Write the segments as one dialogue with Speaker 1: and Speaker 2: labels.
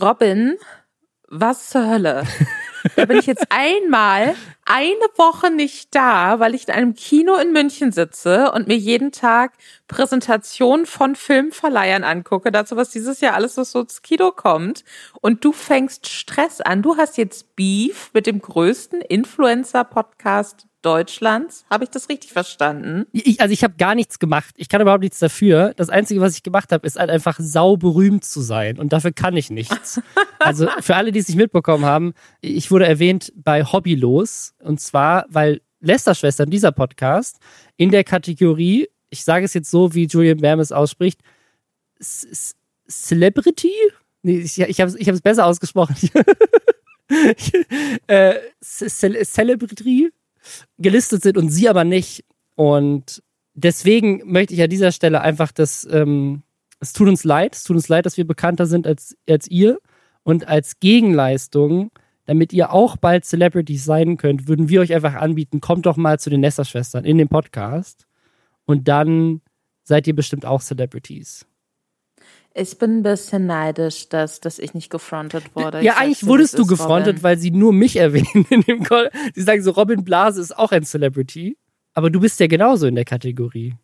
Speaker 1: Robin, was zur Hölle? Da bin ich jetzt einmal eine Woche nicht da, weil ich in einem Kino in München sitze und mir jeden Tag Präsentationen von Filmverleihern angucke, dazu, was dieses Jahr alles so ins Kino kommt. Und du fängst Stress an. Du hast jetzt Beef mit dem größten Influencer-Podcast Deutschlands. Habe ich das richtig verstanden?
Speaker 2: Ich, also ich habe gar nichts gemacht. Ich kann überhaupt nichts dafür. Das Einzige, was ich gemacht habe, ist halt einfach sauberühmt zu sein. Und dafür kann ich nichts. also für alle, die es nicht mitbekommen haben, ich wurde erwähnt bei Hobbylos. Und zwar, weil Lester-Schwestern, dieser Podcast, in der Kategorie, ich sage es jetzt so, wie Julian Bam es ausspricht, Celebrity? Nee, ich, ich habe es besser ausgesprochen. äh, Celebrity gelistet sind und sie aber nicht. Und deswegen möchte ich an dieser Stelle einfach das, ähm, es tut uns leid, es tut uns leid, dass wir bekannter sind als, als ihr. Und als Gegenleistung, damit ihr auch bald Celebrities sein könnt, würden wir euch einfach anbieten, kommt doch mal zu den Nester-Schwestern in den Podcast. Und dann seid ihr bestimmt auch Celebrities.
Speaker 1: Ich bin ein bisschen neidisch, dass, dass ich nicht gefrontet wurde.
Speaker 2: Ja, eigentlich wurdest du gefrontet, Robin. weil sie nur mich erwähnen in dem Call. Sie sagen so, Robin Blase ist auch ein Celebrity. Aber du bist ja genauso in der Kategorie.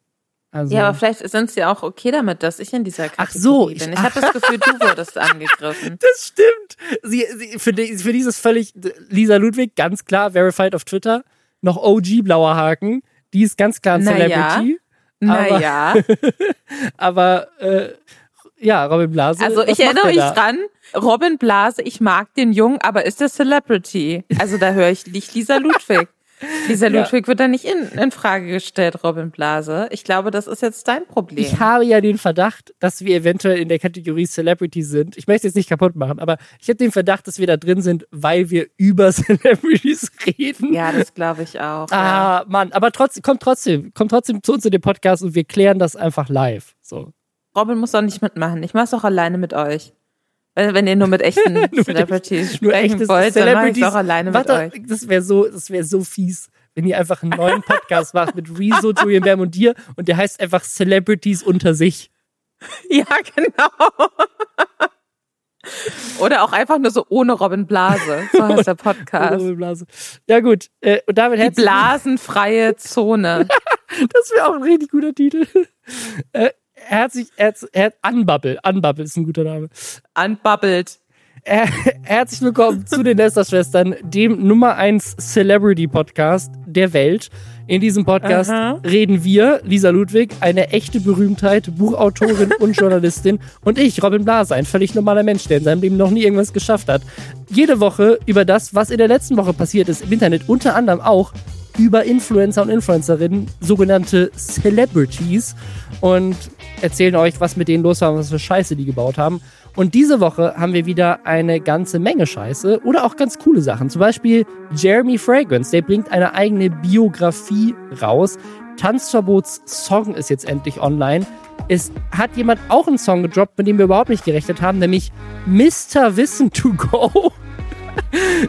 Speaker 1: Also. Ja, aber vielleicht sind sie auch okay damit, dass ich in dieser Kategorie
Speaker 2: Ach so,
Speaker 1: bin. Ich habe das Gefühl, du wurdest angegriffen.
Speaker 2: Das stimmt. Sie, sie, für, die, für dieses völlig, Lisa Ludwig, ganz klar, verified auf Twitter, noch OG blauer Haken, die ist ganz klar ein Celebrity.
Speaker 1: Naja.
Speaker 2: Aber, aber äh, ja, Robin Blase.
Speaker 1: Also ich erinnere mich dran, Robin Blase, ich mag den Jungen, aber ist der Celebrity? Also da höre ich nicht Lisa Ludwig. Lisa Ludwig ja. wird da nicht in, in Frage gestellt, Robin Blase. Ich glaube, das ist jetzt dein Problem.
Speaker 2: Ich habe ja den Verdacht, dass wir eventuell in der Kategorie Celebrity sind. Ich möchte es nicht kaputt machen, aber ich habe den Verdacht, dass wir da drin sind, weil wir über Celebrities reden.
Speaker 1: Ja, das glaube ich auch.
Speaker 2: Ah, ja. Mann, aber trotzdem, kommt trotzdem, kommt trotzdem zu uns in den Podcast und wir klären das einfach live. So.
Speaker 1: Robin muss doch nicht mitmachen. Ich mach's auch alleine mit euch. Wenn ihr nur mit echten nur Celebrities nur sprechen wollt, dann mach ich auch alleine mit euch.
Speaker 2: Das wäre so, das wäre so fies, wenn ihr einfach einen neuen Podcast macht mit Rezo, Julian Bam und dir und der heißt einfach Celebrities unter sich.
Speaker 1: Ja, genau. Oder auch einfach nur so ohne Robin Blase. So heißt der Podcast. Robin
Speaker 2: Blase. Ja, gut. Äh, und damit
Speaker 1: Die blasenfreie Zone.
Speaker 2: das wäre auch ein richtig guter Titel. Äh, herzlich, herz, herz, Unbubble. Unbubble ist ein guter Name.
Speaker 1: Unbubbled.
Speaker 2: Herzlich willkommen zu den Lester-Schwestern, dem Nummer 1 Celebrity-Podcast der Welt. In diesem Podcast Aha. reden wir, Lisa Ludwig, eine echte Berühmtheit, Buchautorin und Journalistin, und ich, Robin Blase, ein völlig normaler Mensch, der in seinem Leben noch nie irgendwas geschafft hat. Jede Woche über das, was in der letzten Woche passiert ist im Internet, unter anderem auch über Influencer und Influencerinnen, sogenannte Celebrities, und erzählen euch, was mit denen los war und was für Scheiße die gebaut haben. Und diese Woche haben wir wieder eine ganze Menge Scheiße oder auch ganz coole Sachen. Zum Beispiel Jeremy Fragrance, der bringt eine eigene Biografie raus. Tanzverbots Song ist jetzt endlich online. Es hat jemand auch einen Song gedroppt, mit dem wir überhaupt nicht gerechnet haben, nämlich Mr. Wissen to Go.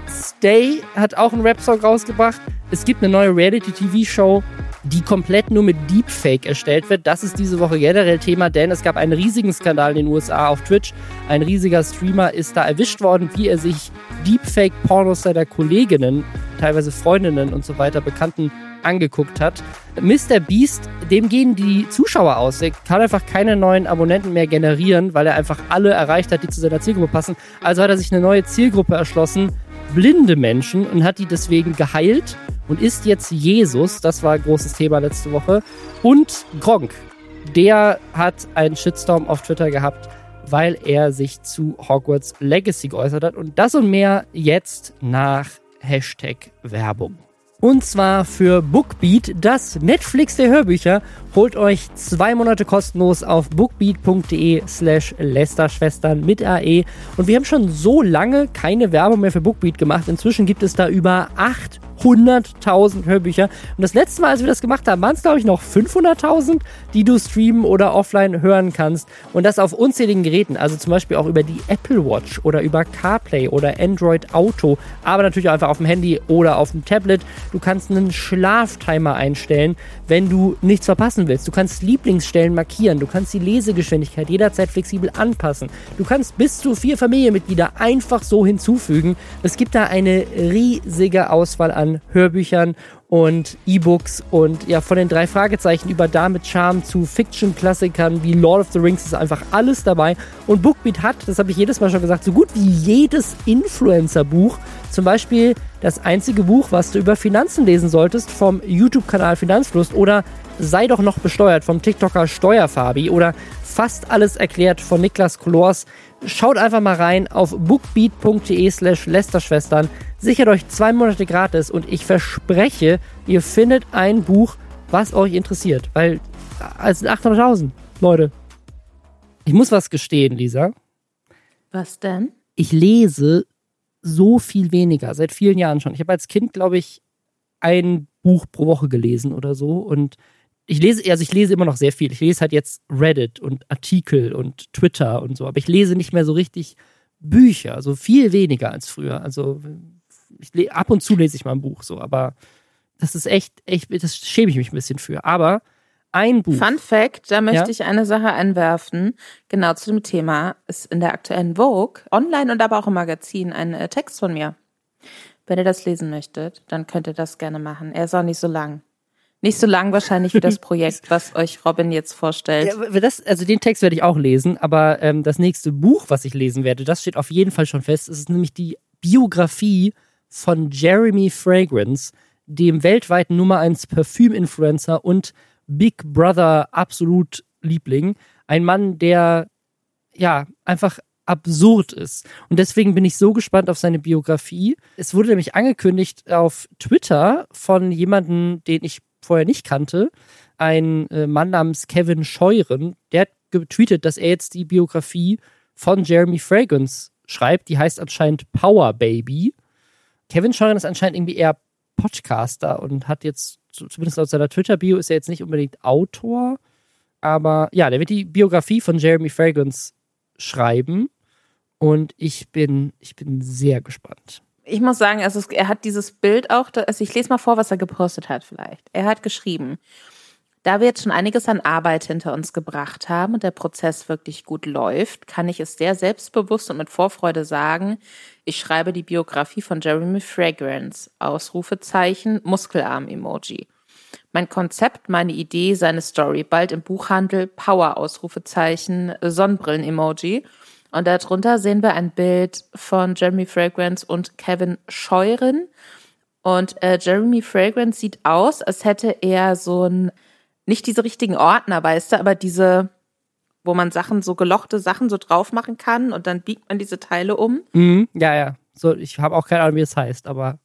Speaker 2: Stay hat auch einen Rap-Song rausgebracht. Es gibt eine neue Reality-TV-Show, die komplett nur mit Deepfake erstellt wird. Das ist diese Woche generell Thema, denn es gab einen riesigen Skandal in den USA auf Twitch. Ein riesiger Streamer ist da erwischt worden, wie er sich Deepfake-Pornos seiner Kolleginnen, teilweise Freundinnen und so weiter, Bekannten angeguckt hat. Mr. Beast, dem gehen die Zuschauer aus. Er kann einfach keine neuen Abonnenten mehr generieren, weil er einfach alle erreicht hat, die zu seiner Zielgruppe passen. Also hat er sich eine neue Zielgruppe erschlossen, blinde Menschen, und hat die deswegen geheilt und ist jetzt Jesus. Das war ein großes Thema letzte Woche. Und Gronk, der hat einen Shitstorm auf Twitter gehabt, weil er sich zu Hogwarts Legacy geäußert hat. Und das und mehr jetzt nach Hashtag Werbung. Und zwar für Bookbeat, das Netflix der Hörbücher. Holt euch zwei Monate kostenlos auf bookbeat.de slash Lästerschwestern mit AE. Und wir haben schon so lange keine Werbung mehr für Bookbeat gemacht. Inzwischen gibt es da über 800 100.000 Hörbücher. Und das letzte Mal, als wir das gemacht haben, waren es, glaube ich, noch 500.000, die du streamen oder offline hören kannst. Und das auf unzähligen Geräten. Also zum Beispiel auch über die Apple Watch oder über CarPlay oder Android Auto. Aber natürlich auch einfach auf dem Handy oder auf dem Tablet. Du kannst einen Schlaftimer einstellen, wenn du nichts verpassen willst. Du kannst Lieblingsstellen markieren. Du kannst die Lesegeschwindigkeit jederzeit flexibel anpassen. Du kannst bis zu vier Familienmitglieder einfach so hinzufügen. Es gibt da eine riesige Auswahl an Hörbüchern und E-Books und ja, von den drei Fragezeichen über Damit Charme zu Fiction-Klassikern wie Lord of the Rings ist einfach alles dabei. Und Bookbeat hat, das habe ich jedes Mal schon gesagt, so gut wie jedes Influencer-Buch. Zum Beispiel das einzige Buch, was du über Finanzen lesen solltest, vom YouTube-Kanal Finanzfluss oder Sei doch noch besteuert vom TikToker Steuerfabi oder fast alles erklärt von Niklas Kolors. Schaut einfach mal rein auf bookbeat.de slash Lästerschwestern. Sichert euch zwei Monate gratis und ich verspreche, ihr findet ein Buch, was euch interessiert. Weil es sind 800.000, Leute. Ich muss was gestehen, Lisa.
Speaker 1: Was denn?
Speaker 2: Ich lese so viel weniger, seit vielen Jahren schon. Ich habe als Kind, glaube ich, ein Buch pro Woche gelesen oder so und ich lese, also ich lese immer noch sehr viel. Ich lese halt jetzt Reddit und Artikel und Twitter und so, aber ich lese nicht mehr so richtig Bücher, so viel weniger als früher. Also ich, ab und zu lese ich mal ein Buch so, aber das ist echt, echt, das schäme ich mich ein bisschen für. Aber ein Buch.
Speaker 1: Fun Fact, da möchte ja? ich eine Sache einwerfen, genau zu dem Thema, ist in der aktuellen Vogue, online und aber auch im Magazin, ein äh, Text von mir. Wenn ihr das lesen möchtet, dann könnt ihr das gerne machen. Er ist auch nicht so lang. Nicht so lang wahrscheinlich wie das Projekt, was euch Robin jetzt vorstellt.
Speaker 2: Ja, das, also den Text werde ich auch lesen, aber ähm, das nächste Buch, was ich lesen werde, das steht auf jeden Fall schon fest. Es ist nämlich die Biografie von Jeremy Fragrance, dem weltweiten Nummer 1 Parfüm-Influencer und Big Brother absolut Liebling. Ein Mann, der ja einfach absurd ist. Und deswegen bin ich so gespannt auf seine Biografie. Es wurde nämlich angekündigt auf Twitter von jemandem, den ich vorher nicht kannte, ein äh, Mann namens Kevin Scheuren, der hat getweetet, dass er jetzt die Biografie von Jeremy Fragrance schreibt. Die heißt anscheinend Power Baby. Kevin Scheuren ist anscheinend irgendwie eher Podcaster und hat jetzt, zumindest laut seiner Twitter-Bio, ist er jetzt nicht unbedingt Autor. Aber ja, der wird die Biografie von Jeremy Fragrance schreiben. Und ich bin, ich bin sehr gespannt
Speaker 1: ich muss sagen, also er hat dieses Bild auch, also ich lese mal vor, was er gepostet hat vielleicht. Er hat geschrieben, da wir jetzt schon einiges an Arbeit hinter uns gebracht haben und der Prozess wirklich gut läuft, kann ich es sehr selbstbewusst und mit Vorfreude sagen, ich schreibe die Biografie von Jeremy Fragrance, Ausrufezeichen, Muskelarm-Emoji. Mein Konzept, meine Idee, seine Story, bald im Buchhandel, Power, Ausrufezeichen, Sonnenbrillen-Emoji und darunter sehen wir ein Bild von Jeremy Fragrance und Kevin Scheuren. Und äh, Jeremy Fragrance sieht aus, als hätte er so ein, nicht diese richtigen Ordner, weißt du, aber diese, wo man Sachen, so gelochte Sachen so drauf machen kann und dann biegt man diese Teile um.
Speaker 2: Mhm, ja, ja. So, ich habe auch keine Ahnung, wie es heißt, aber.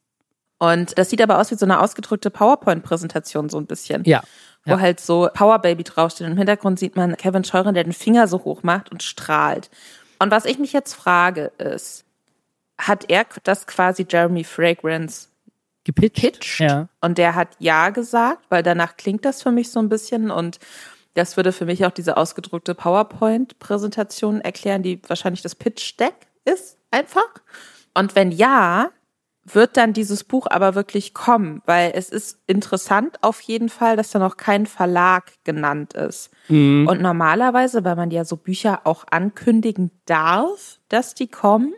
Speaker 1: Und das sieht aber aus wie so eine ausgedrückte PowerPoint-Präsentation, so ein bisschen.
Speaker 2: Ja.
Speaker 1: Wo ja. halt so Power Baby draufsteht. Und im Hintergrund sieht man Kevin Scheuren, der den Finger so hoch macht und strahlt. Und was ich mich jetzt frage ist, hat er das quasi Jeremy Fragrance
Speaker 2: gepitcht? Pitched?
Speaker 1: Ja. Und der hat Ja gesagt, weil danach klingt das für mich so ein bisschen und das würde für mich auch diese ausgedruckte PowerPoint-Präsentation erklären, die wahrscheinlich das Pitch-Deck ist, einfach. Und wenn ja, wird dann dieses Buch aber wirklich kommen, weil es ist interessant auf jeden Fall, dass da noch kein Verlag genannt ist. Mhm. Und normalerweise, weil man ja so Bücher auch ankündigen darf, dass die kommen,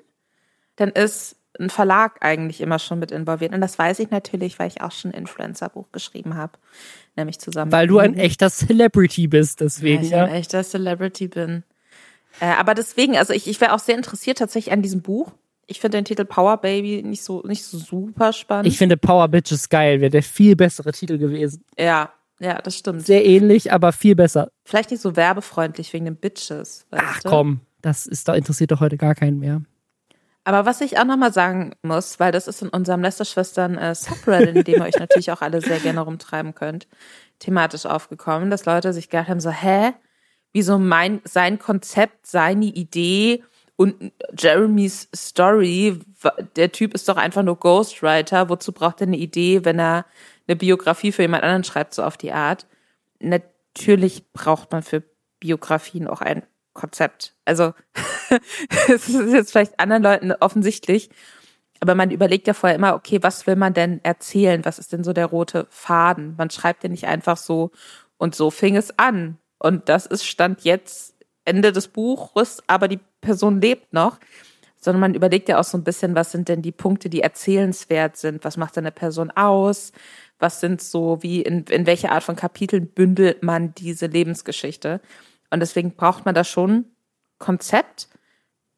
Speaker 1: dann ist ein Verlag eigentlich immer schon mit involviert. Und das weiß ich natürlich, weil ich auch schon ein Influencer-Buch geschrieben habe, nämlich zusammen.
Speaker 2: Weil du ein echter Celebrity bist, deswegen. Weil
Speaker 1: ich ja. ein echter Celebrity bin. Äh, aber deswegen, also ich, ich wäre auch sehr interessiert tatsächlich an diesem Buch ich finde den Titel Power Baby nicht so, nicht so super spannend.
Speaker 2: Ich finde Power Bitches geil, wäre der viel bessere Titel gewesen.
Speaker 1: Ja, ja, das stimmt.
Speaker 2: Sehr ähnlich, aber viel besser.
Speaker 1: Vielleicht nicht so werbefreundlich wegen den Bitches.
Speaker 2: Ach du? komm, das ist da interessiert doch heute gar keinen mehr.
Speaker 1: Aber was ich auch nochmal sagen muss, weil das ist in unserem Lästerschwestern äh, Subreddit, in dem ihr euch natürlich auch alle sehr gerne rumtreiben könnt, thematisch aufgekommen, dass Leute sich gedacht haben, so, hä? Wieso mein, sein Konzept, seine Idee Und Jeremys Story, der Typ ist doch einfach nur Ghostwriter. Wozu braucht er eine Idee, wenn er eine Biografie für jemand anderen schreibt, so auf die Art? Natürlich braucht man für Biografien auch ein Konzept. Also es ist jetzt vielleicht anderen Leuten offensichtlich, aber man überlegt ja vorher immer, okay, was will man denn erzählen? Was ist denn so der rote Faden? Man schreibt ja nicht einfach so und so fing es an. Und das ist Stand jetzt Ende des Buches, aber die Person lebt noch. Sondern man überlegt ja auch so ein bisschen, was sind denn die Punkte, die erzählenswert sind? Was macht eine Person aus? Was sind so, wie, in, in welche Art von Kapiteln bündelt man diese Lebensgeschichte? Und deswegen braucht man da schon Konzept.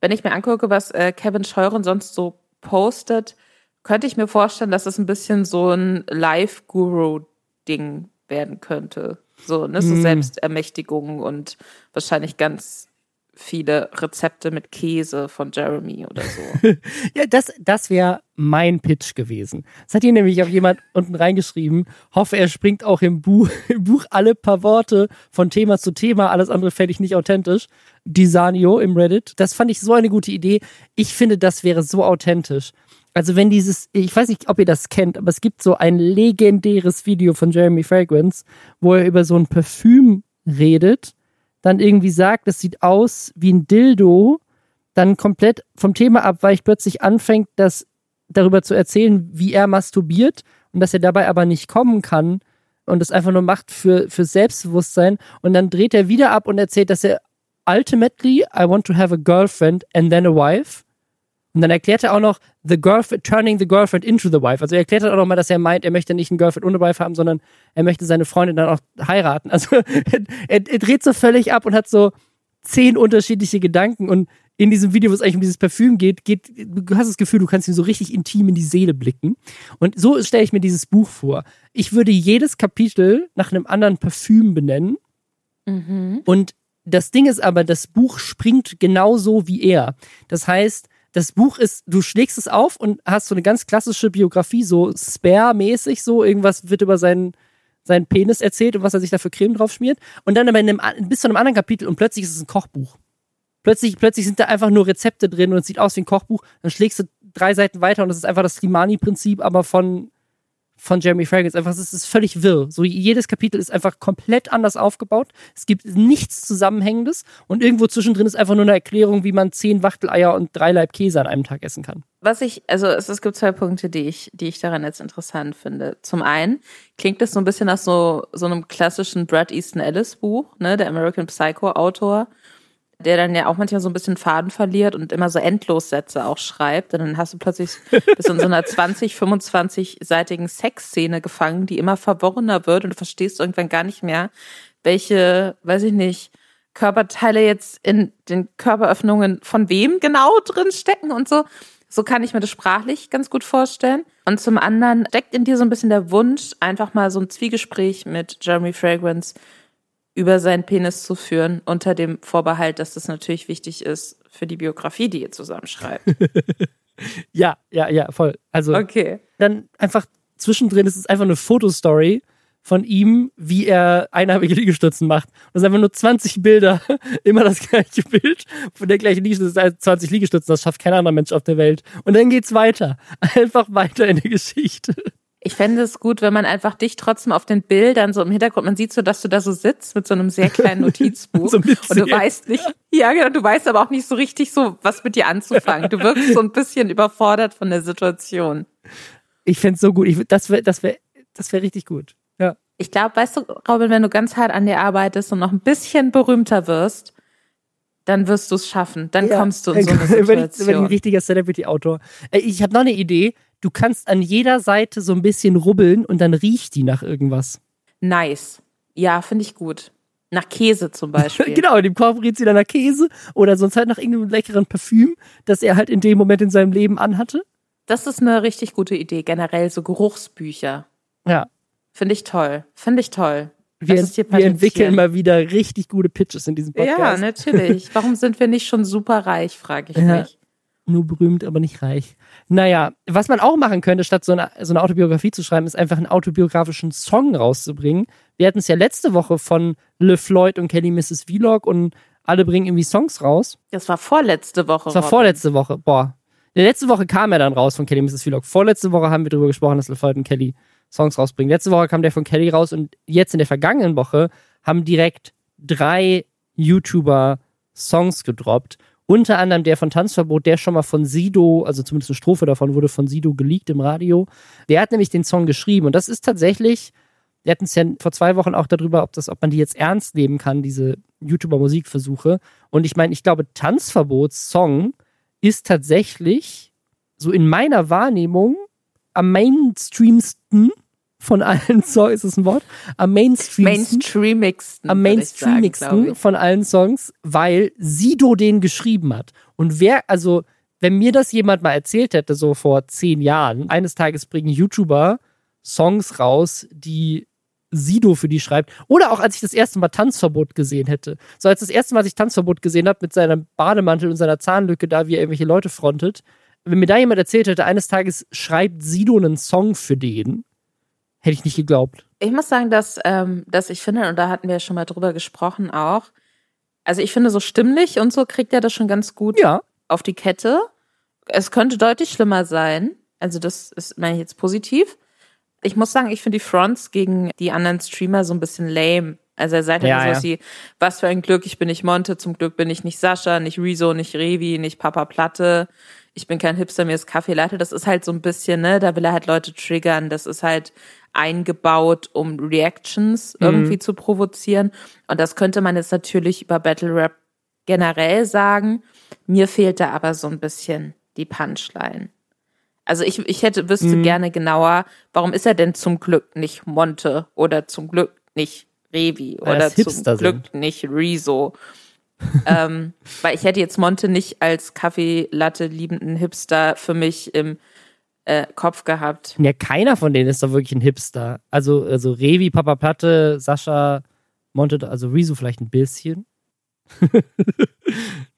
Speaker 1: Wenn ich mir angucke, was äh, Kevin Scheuren sonst so postet, könnte ich mir vorstellen, dass es ein bisschen so ein Live-Guru-Ding werden könnte. So, ne, so mm. Selbstermächtigung und wahrscheinlich ganz viele Rezepte mit Käse von Jeremy oder so.
Speaker 2: ja, das, das wäre mein Pitch gewesen. Das hat hier nämlich auch jemand unten reingeschrieben. Hoffe, er springt auch im Buch, im Buch alle paar Worte von Thema zu Thema. Alles andere fände ich nicht authentisch. Disanio im Reddit. Das fand ich so eine gute Idee. Ich finde, das wäre so authentisch. Also wenn dieses, ich weiß nicht, ob ihr das kennt, aber es gibt so ein legendäres Video von Jeremy Fragrance, wo er über so ein Parfüm redet dann irgendwie sagt, es sieht aus wie ein Dildo, dann komplett vom Thema abweicht, plötzlich anfängt, das darüber zu erzählen, wie er masturbiert und dass er dabei aber nicht kommen kann und das einfach nur macht für, für Selbstbewusstsein. Und dann dreht er wieder ab und erzählt, dass er ultimately I want to have a girlfriend and then a wife und dann erklärt er auch noch, the girlfriend, turning the girlfriend into the wife. Also er erklärt dann auch nochmal, dass er meint, er möchte nicht ein Girlfriend ohne Wife haben, sondern er möchte seine Freundin dann auch heiraten. Also er, er dreht so völlig ab und hat so zehn unterschiedliche Gedanken und in diesem Video, wo es eigentlich um dieses Parfüm geht, geht, du hast das Gefühl, du kannst ihm so richtig intim in die Seele blicken. Und so stelle ich mir dieses Buch vor. Ich würde jedes Kapitel nach einem anderen Parfüm benennen. Mhm. Und das Ding ist aber, das Buch springt genauso wie er. Das heißt, das Buch ist, du schlägst es auf und hast so eine ganz klassische Biografie, so Spare-mäßig, so irgendwas wird über seinen, seinen Penis erzählt und was er sich da für Creme drauf schmiert. Und dann aber in einem, bis zu einem anderen Kapitel und plötzlich ist es ein Kochbuch. Plötzlich, plötzlich sind da einfach nur Rezepte drin und es sieht aus wie ein Kochbuch. Dann schlägst du drei Seiten weiter und es ist einfach das Slimani-Prinzip, aber von von Jeremy Fragrance. Einfach, es ist völlig wirr. So jedes Kapitel ist einfach komplett anders aufgebaut. Es gibt nichts Zusammenhängendes und irgendwo zwischendrin ist einfach nur eine Erklärung, wie man zehn Wachteleier und drei Laib Käse an einem Tag essen kann.
Speaker 1: Was ich, also es, es gibt zwei Punkte, die ich, die ich daran jetzt interessant finde. Zum einen klingt es so ein bisschen nach so, so einem klassischen Brad Easton Ellis Buch, ne, der American Psycho Autor der dann ja auch manchmal so ein bisschen Faden verliert und immer so Endlossätze auch schreibt. Und dann hast du plötzlich bis in so einer 20, 25-seitigen Sexszene gefangen, die immer verworrener wird und du verstehst irgendwann gar nicht mehr, welche, weiß ich nicht, Körperteile jetzt in den Körperöffnungen von wem genau drin stecken und so. So kann ich mir das sprachlich ganz gut vorstellen. Und zum anderen steckt in dir so ein bisschen der Wunsch, einfach mal so ein Zwiegespräch mit Jeremy Fragrance über seinen Penis zu führen, unter dem Vorbehalt, dass das natürlich wichtig ist für die Biografie, die ihr zusammenschreibt.
Speaker 2: ja, ja, ja, voll. Also
Speaker 1: okay.
Speaker 2: dann einfach zwischendrin ist es einfach eine Fotostory von ihm, wie er einarmige Liegestützen macht. Das sind einfach nur 20 Bilder, immer das gleiche Bild von der gleichen Liegestütze, 20 Liegestützen, das schafft kein anderer Mensch auf der Welt. Und dann geht's weiter. Einfach weiter in der Geschichte.
Speaker 1: Ich fände es gut, wenn man einfach dich trotzdem auf den Bildern so im Hintergrund, man sieht so, dass du da so sitzt mit so einem sehr kleinen Notizbuch so und du weißt nicht, ja genau, du weißt aber auch nicht so richtig so, was mit dir anzufangen. Du wirkst so ein bisschen überfordert von der Situation.
Speaker 2: Ich fände es so gut. Ich, das wäre, das wäre, das wäre richtig gut. Ja.
Speaker 1: Ich glaube, weißt du, Robin, wenn du ganz hart an dir arbeitest und noch ein bisschen berühmter wirst, dann wirst du es schaffen. Dann ja, kommst du in so eine Situation. Wenn ich,
Speaker 2: wenn ich ein richtiger Celebrity-Autor. Ich habe noch eine Idee du kannst an jeder Seite so ein bisschen rubbeln und dann riecht die nach irgendwas.
Speaker 1: Nice. Ja, finde ich gut. Nach Käse zum Beispiel.
Speaker 2: genau, dem Korb riecht sie dann nach Käse oder sonst halt nach irgendeinem leckeren Parfüm, das er halt in dem Moment in seinem Leben anhatte.
Speaker 1: Das ist eine richtig gute Idee, generell so Geruchsbücher.
Speaker 2: Ja.
Speaker 1: Finde ich toll. Finde ich toll.
Speaker 2: Wir, wir entwickeln mal wieder richtig gute Pitches in diesem Podcast.
Speaker 1: Ja, natürlich. Warum sind wir nicht schon super reich, frage ich ja. mich
Speaker 2: nur berühmt, aber nicht reich. Naja, was man auch machen könnte, statt so eine, so eine Autobiografie zu schreiben, ist einfach einen autobiografischen Song rauszubringen. Wir hatten es ja letzte Woche von Le Floyd und Kelly Mrs. Vlog und Alle bringen irgendwie Songs raus.
Speaker 1: Das war vorletzte Woche.
Speaker 2: Das war
Speaker 1: Robin.
Speaker 2: vorletzte Woche. Boah. Letzte Woche kam er dann raus von Kelly Mrs. Vlog. Vorletzte Woche haben wir darüber gesprochen, dass LaFoyd und Kelly Songs rausbringen. Letzte Woche kam der von Kelly raus und jetzt in der vergangenen Woche haben direkt drei YouTuber Songs gedroppt. Unter anderem der von Tanzverbot, der schon mal von Sido, also zumindest eine Strophe davon wurde von Sido geleakt im Radio. Der hat nämlich den Song geschrieben und das ist tatsächlich, wir hatten es ja vor zwei Wochen auch darüber, ob, das, ob man die jetzt ernst nehmen kann, diese YouTuber-Musikversuche. Und ich meine, ich glaube, Tanzverbots Song ist tatsächlich so in meiner Wahrnehmung am mainstreamsten von allen Songs, ist das ein Wort? Am mainstreamsten.
Speaker 1: Mainstreamigsten.
Speaker 2: am
Speaker 1: sagen,
Speaker 2: mainstreamigsten
Speaker 1: ich.
Speaker 2: von allen Songs, weil Sido den geschrieben hat. Und wer, also, wenn mir das jemand mal erzählt hätte, so vor zehn Jahren, eines Tages bringen YouTuber Songs raus, die Sido für die schreibt. Oder auch als ich das erste Mal Tanzverbot gesehen hätte. So als das erste Mal, als ich Tanzverbot gesehen habe, mit seinem Bademantel und seiner Zahnlücke da, wie er irgendwelche Leute frontet. Wenn mir da jemand erzählt hätte, eines Tages schreibt Sido einen Song für den, hätte ich nicht geglaubt.
Speaker 1: Ich muss sagen, dass, ähm, dass ich finde, und da hatten wir ja schon mal drüber gesprochen auch, also ich finde, so stimmlich und so kriegt er das schon ganz gut
Speaker 2: Ja.
Speaker 1: auf die Kette. Es könnte deutlich schlimmer sein. Also das ist, meine ich jetzt positiv. Ich muss sagen, ich finde die Fronts gegen die anderen Streamer so ein bisschen lame. Also er sagt ja,
Speaker 2: Ja,
Speaker 1: sowas
Speaker 2: ja.
Speaker 1: wie, was für ein Glück, ich bin nicht Monte, zum Glück bin ich nicht Sascha, nicht Rezo, nicht Revi, nicht Papa Platte. Ich bin kein Hipster, mir ist Kaffee Latte. Das ist halt so ein bisschen, ne, da will er halt Leute triggern. Das ist halt eingebaut, um Reactions irgendwie zu provozieren. Und das könnte man jetzt natürlich über Battle Rap generell sagen. Mir fehlt da aber so ein bisschen die Punchline. Also ich, ich hätte, wüsste gerne genauer, warum ist er denn zum Glück nicht Monte oder zum Glück nicht Revi oder zum Glück nicht Rezo. ähm, weil ich hätte jetzt Monte nicht als Kaffeelatte liebenden Hipster für mich im äh, Kopf gehabt.
Speaker 2: Ja, keiner von denen ist doch wirklich ein Hipster. Also, also Revi, Papa Platte, Sascha, Monte, also Rezo vielleicht ein bisschen.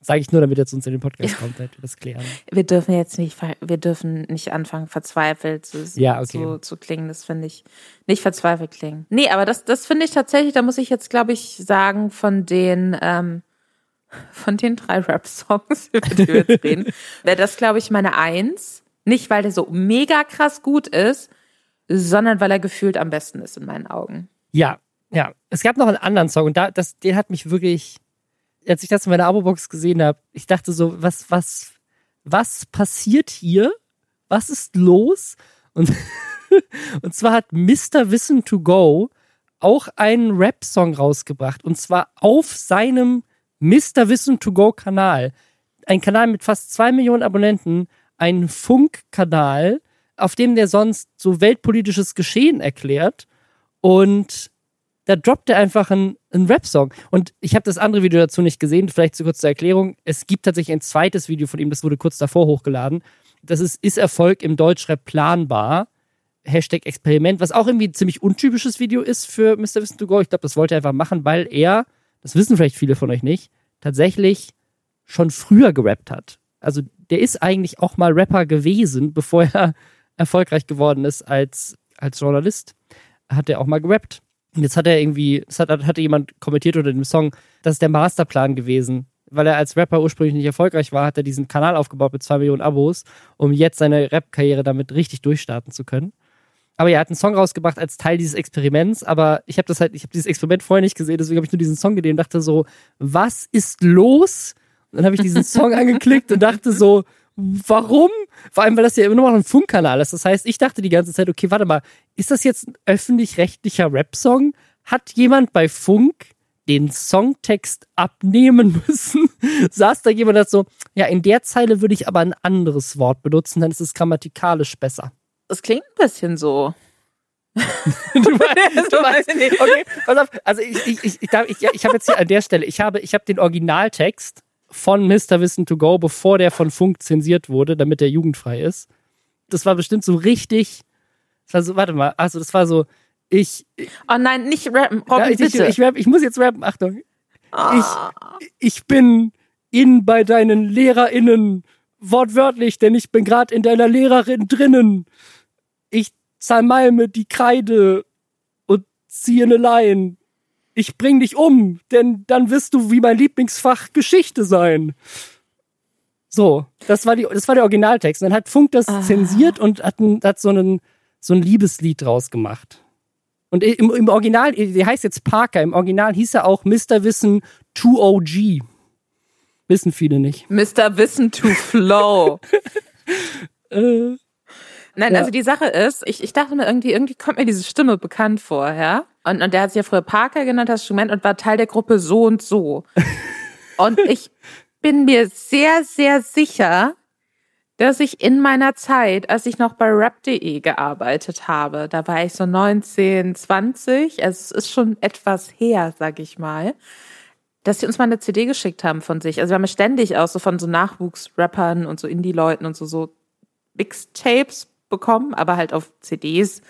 Speaker 2: Sage ich nur, damit er zu uns in den Podcast kommt, damit wir das klären.
Speaker 1: Wir dürfen jetzt nicht, wir dürfen nicht anfangen, verzweifelt zu,
Speaker 2: Ja, okay.
Speaker 1: zu, zu klingen. Das finde ich nicht verzweifelt klingen. Nee, aber das, das finde ich tatsächlich, da muss ich jetzt, glaube ich, sagen, von den, ähm, von den drei Rap-Songs, über die wir jetzt reden, wäre das, glaube ich, meine Eins. Nicht, weil der so mega krass gut ist, sondern weil er gefühlt am besten ist in meinen Augen.
Speaker 2: Ja, ja. Es gab noch einen anderen Song und da, das, den hat mich wirklich, als ich das in meiner Abo-Box gesehen habe, ich dachte so, was, was, was passiert hier? Was ist los? Und, und zwar hat Mr. Wissen to Go auch einen Rap-Song rausgebracht. Und zwar auf seinem Mr. Wissen to Go Kanal. Ein Kanal mit fast zwei Millionen Abonnenten, ein Funkkanal, auf dem der sonst so weltpolitisches Geschehen erklärt. Und da droppt er einfach einen, einen Rap-Song. Und ich habe das andere Video dazu nicht gesehen, vielleicht zu kurz zur Erklärung. Es gibt tatsächlich ein zweites Video von ihm, das wurde kurz davor hochgeladen. Das ist Ist Erfolg im Deutschrap planbar? Hashtag Experiment, was auch irgendwie ein ziemlich untypisches Video ist für Mr. Wissen to Go. Ich glaube, das wollte er einfach machen, weil er, das wissen vielleicht viele von euch nicht, tatsächlich schon früher gerappt hat. Also der ist eigentlich auch mal Rapper gewesen, bevor er erfolgreich geworden ist als, als Journalist. Hat er auch mal gerappt. Und jetzt hat er irgendwie, es hat, hatte jemand kommentiert unter dem Song, das ist der Masterplan gewesen. Weil er als Rapper ursprünglich nicht erfolgreich war, hat er diesen Kanal aufgebaut mit zwei Millionen Abos, um jetzt seine Rap-Karriere damit richtig durchstarten zu können. Aber er hat einen Song rausgebracht als Teil dieses Experiments, aber ich habe das halt, ich habe dieses Experiment vorher nicht gesehen, deswegen habe ich nur diesen Song gesehen und dachte so, was ist los? Und dann habe ich diesen Song angeklickt und dachte so, warum? Vor allem, weil das ja immer noch ein Funkkanal ist. Das heißt, ich dachte die ganze Zeit, okay, warte mal, ist das jetzt ein öffentlich-rechtlicher Rap-Song? Hat jemand bei Funk den Songtext abnehmen müssen? Saß da jemand hat so, ja, in der Zeile würde ich aber ein anderes Wort benutzen, dann ist es grammatikalisch besser.
Speaker 1: Das klingt ein bisschen so.
Speaker 2: Du weißt, du weißt, okay, pass auf. Also ich, ich, ich, ich, ich, ich habe jetzt hier an der Stelle, ich habe, ich habe den Originaltext von Mr. Wissen to Go, bevor der von Funk zensiert wurde, damit der jugendfrei ist. Das war bestimmt so richtig. Das war so, warte mal, also das war so, ich,
Speaker 1: Oh nein, nicht rappen. Robin,
Speaker 2: ja, ich, ich,
Speaker 1: bitte.
Speaker 2: ich, rap, ich muss jetzt rappen, Achtung.
Speaker 1: Ah.
Speaker 2: Ich bin in bei deinen LehrerInnen, wortwörtlich, denn ich bin gerade in deiner Lehrerin drinnen. Ich zermalme die Kreide und ziehe eine Line. Ich bring dich um, denn dann wirst du wie mein Lieblingsfach Geschichte sein. So, das war die, das war der Originaltext. Und dann hat Funk das ah. zensiert und hat, hat so, einen, so ein Liebeslied draus gemacht. Und im, im Original, der heißt jetzt Parker, im Original hieß er auch Mr. Wissen 2OG. Wissen viele nicht.
Speaker 1: Mr. Wissen to Flow. äh, Nein, ja. also die Sache ist, ich, ich dachte mir irgendwie, irgendwie kommt mir diese Stimme bekannt vor, ja? Und, und der hat sich ja früher Parker genannt, das Instrument, und war Teil der Gruppe so und so. und ich bin mir sehr, sehr sicher, dass ich in meiner Zeit, als ich noch bei rap.de gearbeitet habe, da war ich so 19, 20, also es ist schon etwas her, sag ich mal, dass sie uns mal eine CD geschickt haben von sich. Also wir haben ständig auch so von so Nachwuchsrappern und so Indie-Leuten und so, so Mixtapes bekommen, aber halt auf CDs.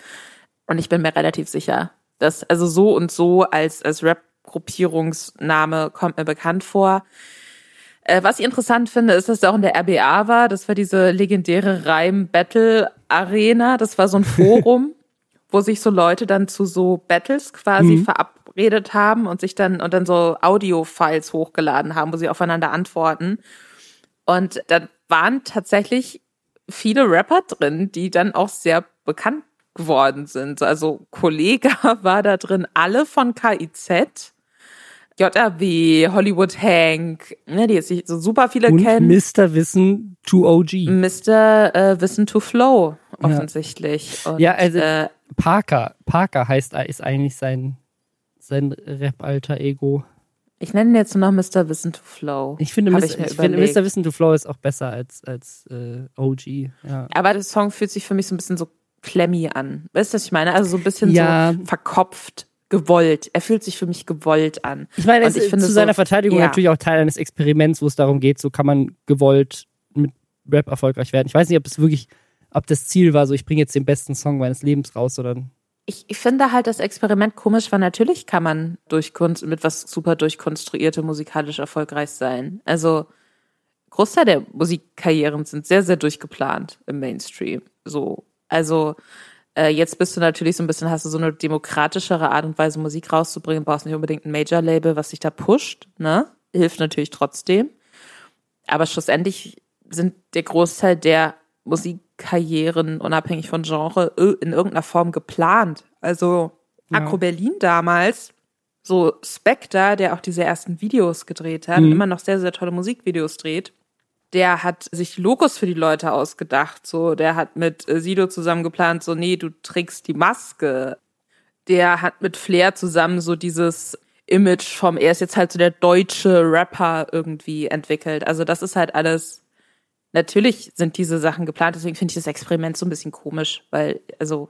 Speaker 1: Und ich bin mir relativ sicher, dass also so und so als, als Rap-Gruppierungsname kommt mir bekannt vor. Äh, was ich interessant finde, ist, dass er auch in der RBA war. Das war diese legendäre Reim-Battle-Arena. Das war so ein Forum, wo sich so Leute dann zu so Battles quasi mhm. verabredet haben und sich dann und dann so Audio-Files hochgeladen haben, wo sie aufeinander antworten. Und da waren tatsächlich viele Rapper drin, die dann auch sehr bekannt geworden sind. Also Kollege war da drin, alle von KIZ. JRW, Hollywood Hank, ne, die jetzt nicht so super viele
Speaker 2: und
Speaker 1: kennen.
Speaker 2: Mr. Wissen to OG.
Speaker 1: Mr. Äh, Wissen to Flow, offensichtlich.
Speaker 2: Ja, und, ja also äh, Parker. Parker heißt, ist eigentlich sein, sein Rap-alter Ego.
Speaker 1: Ich nenne ihn jetzt nur noch Mr. Wissen to Flow.
Speaker 2: Ich finde, Mr. Ich, ich finde Mr. Wissen to Flow ist auch besser als, als äh, OG. Ja.
Speaker 1: Aber der Song fühlt sich für mich so ein bisschen so klemmy an. Weißt du, was ich meine? Also so ein bisschen ja. so verkopft, gewollt. Er fühlt sich für mich gewollt an.
Speaker 2: Ich meine, es ich zu seiner Verteidigung ja. natürlich auch Teil eines Experiments, wo es darum geht, so kann man gewollt mit Rap erfolgreich werden. Ich weiß nicht, ob es wirklich, ob das Ziel war, so ich bringe jetzt den besten Song meines Lebens raus, sondern
Speaker 1: ich, finde halt das Experiment komisch, weil natürlich kann man durch Kunst, mit was super durchkonstruierte musikalisch erfolgreich sein. Also Großteil der Musikkarrieren sind sehr, sehr durchgeplant im Mainstream. So. Also äh, jetzt bist du natürlich so ein bisschen, hast du so eine demokratischere Art und Weise, Musik rauszubringen, brauchst nicht unbedingt ein Major-Label, was dich da pusht, ne? Hilft natürlich trotzdem. Aber schlussendlich sind der Großteil der Musikkarrieren, unabhängig von Genre, in irgendeiner Form geplant. Also ja. Akro Berlin damals, so Spectre, der auch diese ersten Videos gedreht hat, mhm. immer noch sehr, sehr tolle Musikvideos dreht, der hat sich Logos für die Leute ausgedacht. So, der hat mit äh, Sido zusammen geplant, so, nee, du trägst die Maske. Der hat mit Flair zusammen so dieses Image vom, er ist jetzt halt so der deutsche Rapper irgendwie entwickelt. Also das ist halt alles natürlich sind diese Sachen geplant, deswegen finde ich das Experiment so ein bisschen komisch, weil, also,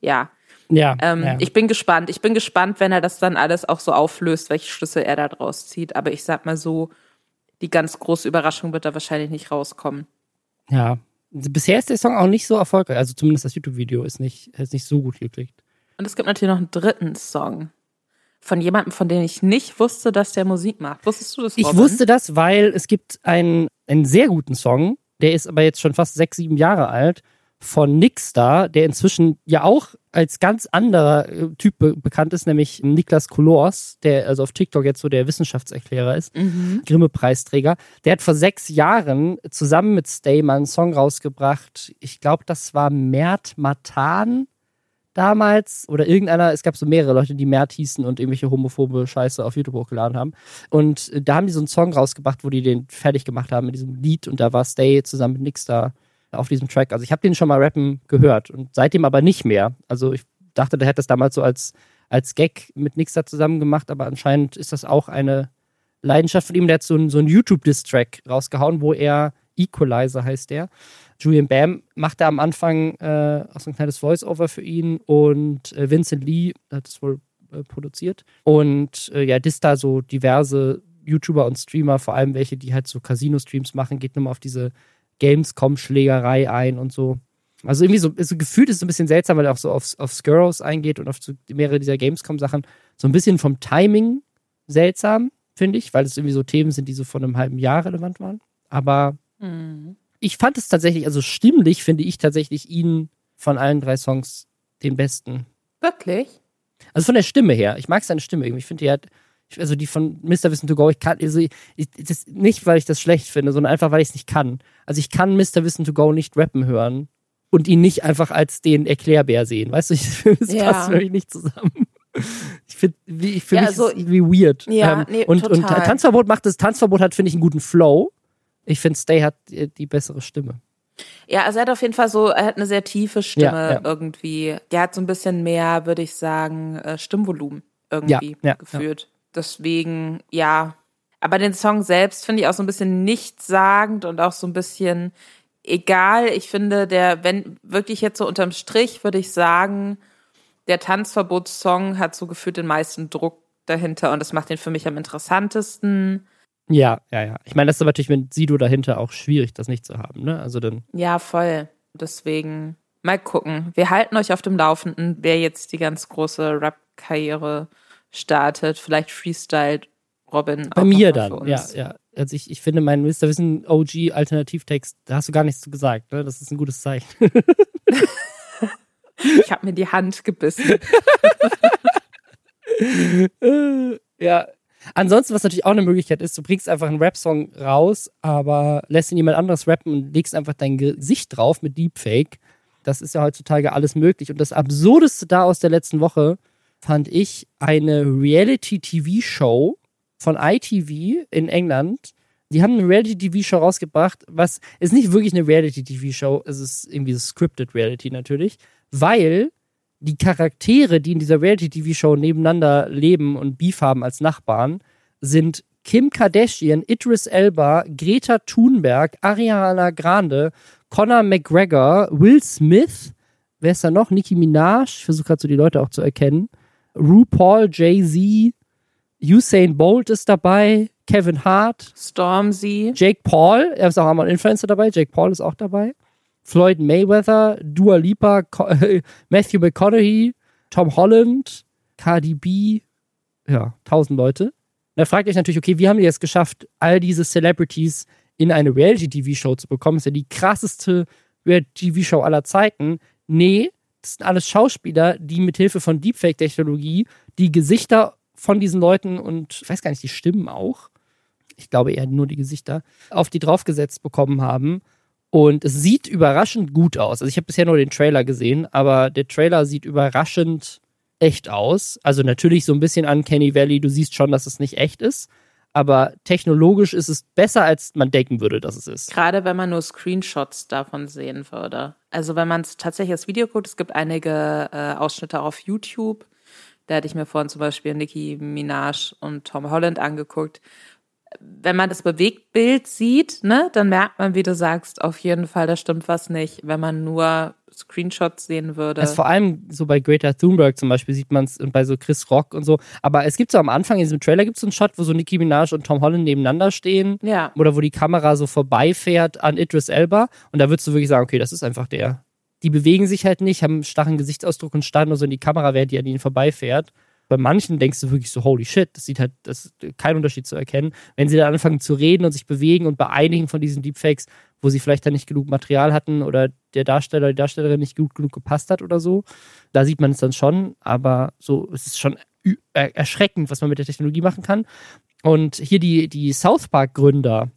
Speaker 1: ja.
Speaker 2: Ja,
Speaker 1: ähm,
Speaker 2: ja.
Speaker 1: Ich bin gespannt. Ich bin gespannt, wenn er das dann alles auch so auflöst, welche Schlüsse er da draus zieht. Aber ich sag mal so, die ganz große Überraschung wird da wahrscheinlich nicht rauskommen.
Speaker 2: Ja. Bisher ist der Song auch nicht so erfolgreich. Also zumindest das YouTube-Video ist nicht, ist nicht so gut geklickt.
Speaker 1: Und es gibt natürlich noch einen dritten Song von jemandem, von dem ich nicht wusste, dass der Musik macht. Wusstest du das?
Speaker 2: Robin? Ich wusste das, weil es gibt einen, einen sehr guten Song, der ist aber jetzt schon fast sechs, sieben Jahre alt, von Nixstar, der inzwischen ja auch als ganz anderer äh, Typ be bekannt ist, nämlich Niklas Kolors, der also auf TikTok jetzt so der Wissenschaftserklärer ist, mhm. Grimme-Preisträger. Der hat vor sechs Jahren zusammen mit Stay mal einen Song rausgebracht. Ich glaube, das war Mert Matan damals oder irgendeiner, es gab so mehrere Leute, die Mert hießen und irgendwelche homophobe Scheiße auf YouTube hochgeladen haben. Und da haben die so einen Song rausgebracht, wo die den fertig gemacht haben mit diesem Lied und da war Stay zusammen mit Nix da auf diesem Track. Also ich habe den schon mal rappen gehört und seitdem aber nicht mehr. Also ich dachte, der hätte das damals so als, als Gag mit Nix da zusammen gemacht, aber anscheinend ist das auch eine Leidenschaft von ihm. Der hat so einen, so YouTube-Diss-Track rausgehauen, wo er Equalizer heißt der Julian Bam macht da am Anfang äh, auch so ein kleines Voice-Over für ihn und äh, Vincent Lee hat das wohl äh, produziert. Und äh, ja, das da so diverse YouTuber und Streamer, vor allem welche, die halt so Casino-Streams machen, geht nochmal auf diese Gamescom-Schlägerei ein und so. Also irgendwie so, so gefühlt ist es ein bisschen seltsam, weil er auch so auf, auf Skurrows eingeht und auf so mehrere dieser Gamescom-Sachen. So ein bisschen vom Timing seltsam, finde ich, weil es irgendwie so Themen sind, die so vor einem halben Jahr relevant waren. Aber mhm ich fand es tatsächlich, also stimmlich finde ich tatsächlich ihn von allen drei Songs den besten.
Speaker 1: Wirklich?
Speaker 2: Also von der Stimme her. Ich mag seine Stimme irgendwie. Ich finde, die hat, also die von Mr. Wissen to Go, ich kann, also ich, das, nicht, weil ich das schlecht finde, sondern einfach, weil ich es nicht kann. Also ich kann Mr. Wissen to Go nicht rappen hören und ihn nicht einfach als den Erklärbär sehen. Weißt du, ich, das ja. passt für mich nicht zusammen. Ich finde, ich für ja, also, irgendwie weird.
Speaker 1: Ja, ähm, nee,
Speaker 2: und, total. und Tanzverbot macht das, Tanzverbot hat, finde ich, einen guten Flow. Ich finde, Stay hat die, bessere Stimme.
Speaker 1: Ja, also er hat auf jeden Fall so, er hat eine sehr tiefe Stimme ja, ja. irgendwie. Der hat so ein bisschen mehr, würde ich sagen, äh, Stimmvolumen irgendwie ja, geführt. Deswegen, ja. Aber den Song selbst finde ich auch so ein bisschen nichtssagend und auch so ein bisschen egal. Ich finde, der, wenn wirklich jetzt so unterm Strich, würde ich sagen, der Tanzverbotssong hat so gefühlt den meisten Druck dahinter und das macht den für mich am interessantesten.
Speaker 2: Ja, ja, ja. Ich meine, das ist aber natürlich mit Sido dahinter auch schwierig, das nicht zu haben, ne? Also dann.
Speaker 1: Ja, voll. Deswegen mal gucken. Wir halten euch auf dem Laufenden, wer jetzt die ganz große Rap-Karriere startet. Vielleicht freestylt Robin.
Speaker 2: Bei mir dann, ja, ja. Also ich, ich finde meinen Mr. Wissen OG Alternativtext, da hast du gar nichts zu gesagt, ne? Das ist ein gutes Zeichen.
Speaker 1: ich habe mir die Hand gebissen.
Speaker 2: ja, Ansonsten, was natürlich auch eine Möglichkeit ist, du bringst einfach einen Rap-Song raus, aber lässt ihn jemand anderes rappen und legst einfach dein Gesicht drauf mit Deepfake. Das ist ja heutzutage alles möglich. Und das Absurdeste da aus der letzten Woche fand ich eine Reality-TV-Show von ITV in England. Die haben eine Reality-TV-Show rausgebracht, was ist nicht wirklich eine Reality-TV-Show, es ist irgendwie so scripted Reality natürlich, weil die Charaktere, die in dieser Reality-TV-Show nebeneinander leben und Beef haben als Nachbarn, sind Kim Kardashian, Idris Elba, Greta Thunberg, Ariana Grande, Conor McGregor, Will Smith, wer ist da noch? Nicki Minaj, ich versuche gerade so die Leute auch zu erkennen, RuPaul, Jay-Z, Usain Bolt ist dabei, Kevin Hart,
Speaker 1: Stormzy,
Speaker 2: Jake Paul, er ist auch einmal ein Influencer dabei, Jake Paul ist auch dabei. Floyd Mayweather, Dua Lipa, Matthew McConaughey, Tom Holland, Cardi B, ja, tausend Leute. Da fragt euch natürlich, okay, wie haben die es geschafft, all diese Celebrities in eine Reality-TV-Show zu bekommen? Das ist ja die krasseste Reality-TV-Show aller Zeiten. Nee, das sind alles Schauspieler, die mit Hilfe von Deepfake-Technologie die Gesichter von diesen Leuten und ich weiß gar nicht, die Stimmen auch, ich glaube eher nur die Gesichter, auf die draufgesetzt bekommen haben und es sieht überraschend gut aus. Also ich habe bisher nur den Trailer gesehen, aber der Trailer sieht überraschend echt aus. Also natürlich so ein bisschen an Kenny Valley. Du siehst schon, dass es nicht echt ist. Aber technologisch ist es besser, als man denken würde, dass es ist.
Speaker 1: Gerade wenn man nur Screenshots davon sehen würde. Also wenn man tatsächlich das Video guckt, es gibt einige äh, Ausschnitte auf YouTube. Da hatte ich mir vorhin zum Beispiel Nicki Minaj und Tom Holland angeguckt wenn man das Bewegtbild sieht, ne, dann merkt man, wie du sagst, auf jeden Fall, da stimmt was nicht. Wenn man nur Screenshots sehen würde.
Speaker 2: Also vor allem so bei Greta Thunberg zum Beispiel sieht man es und bei so Chris Rock und so. Aber es gibt so am Anfang in diesem Trailer gibt es so einen Shot, wo so Nicki Minaj und Tom Holland nebeneinander stehen.
Speaker 1: Ja.
Speaker 2: Oder wo die Kamera so vorbeifährt an Idris Elba. Und da würdest du wirklich sagen, okay, das ist einfach der. Die bewegen sich halt nicht, haben einen starren Gesichtsausdruck und starren nur so in die Kamera, während die an ihnen vorbeifährt. Bei manchen denkst du wirklich so, holy shit, das sieht halt, das ist kein Unterschied zu erkennen. Wenn sie dann anfangen zu reden und sich bewegen und bei einigen von diesen Deepfakes, wo sie vielleicht dann nicht genug Material hatten oder der Darsteller die Darstellerin nicht gut genug gepasst hat oder so, da sieht man es dann schon, aber so, es ist schon erschreckend, was man mit der Technologie machen kann. Und hier die, die South Park-Gründer,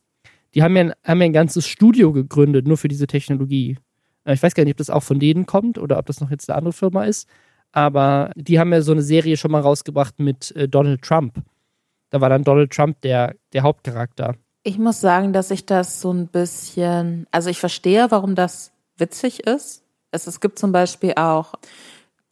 Speaker 2: die haben ja, haben ja ein ganzes Studio gegründet, nur für diese Technologie. Äh, ich weiß gar nicht, ob das auch von denen kommt oder ob das noch jetzt eine andere Firma ist aber die haben ja so eine Serie schon mal rausgebracht mit äh, Donald Trump. Da war dann Donald Trump der, der Hauptcharakter.
Speaker 1: Ich muss sagen, dass ich das so ein bisschen, also ich verstehe, warum das witzig ist. Es, es gibt zum Beispiel auch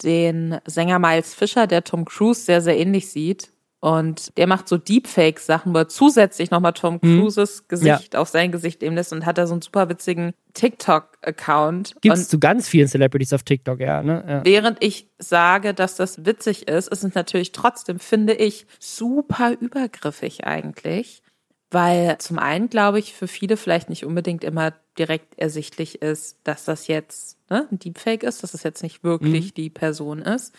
Speaker 1: den Sänger Miles Fischer, der Tom Cruise sehr, sehr ähnlich sieht. Und der macht so Deepfake-Sachen, wo er zusätzlich nochmal Tom mhm. Cruises Gesicht ja. auf sein Gesicht eben lässt und hat da so einen super witzigen TikTok-Account.
Speaker 2: Gibt es zu ganz vielen Celebrities auf TikTok, ja, ne? Ja.
Speaker 1: Während ich sage, dass das witzig ist, ist es natürlich trotzdem, finde ich, super übergriffig eigentlich. Weil zum einen, glaube ich, für viele vielleicht nicht unbedingt immer direkt ersichtlich ist, dass das jetzt ne, ein Deepfake ist, dass das jetzt nicht wirklich mhm. die Person ist.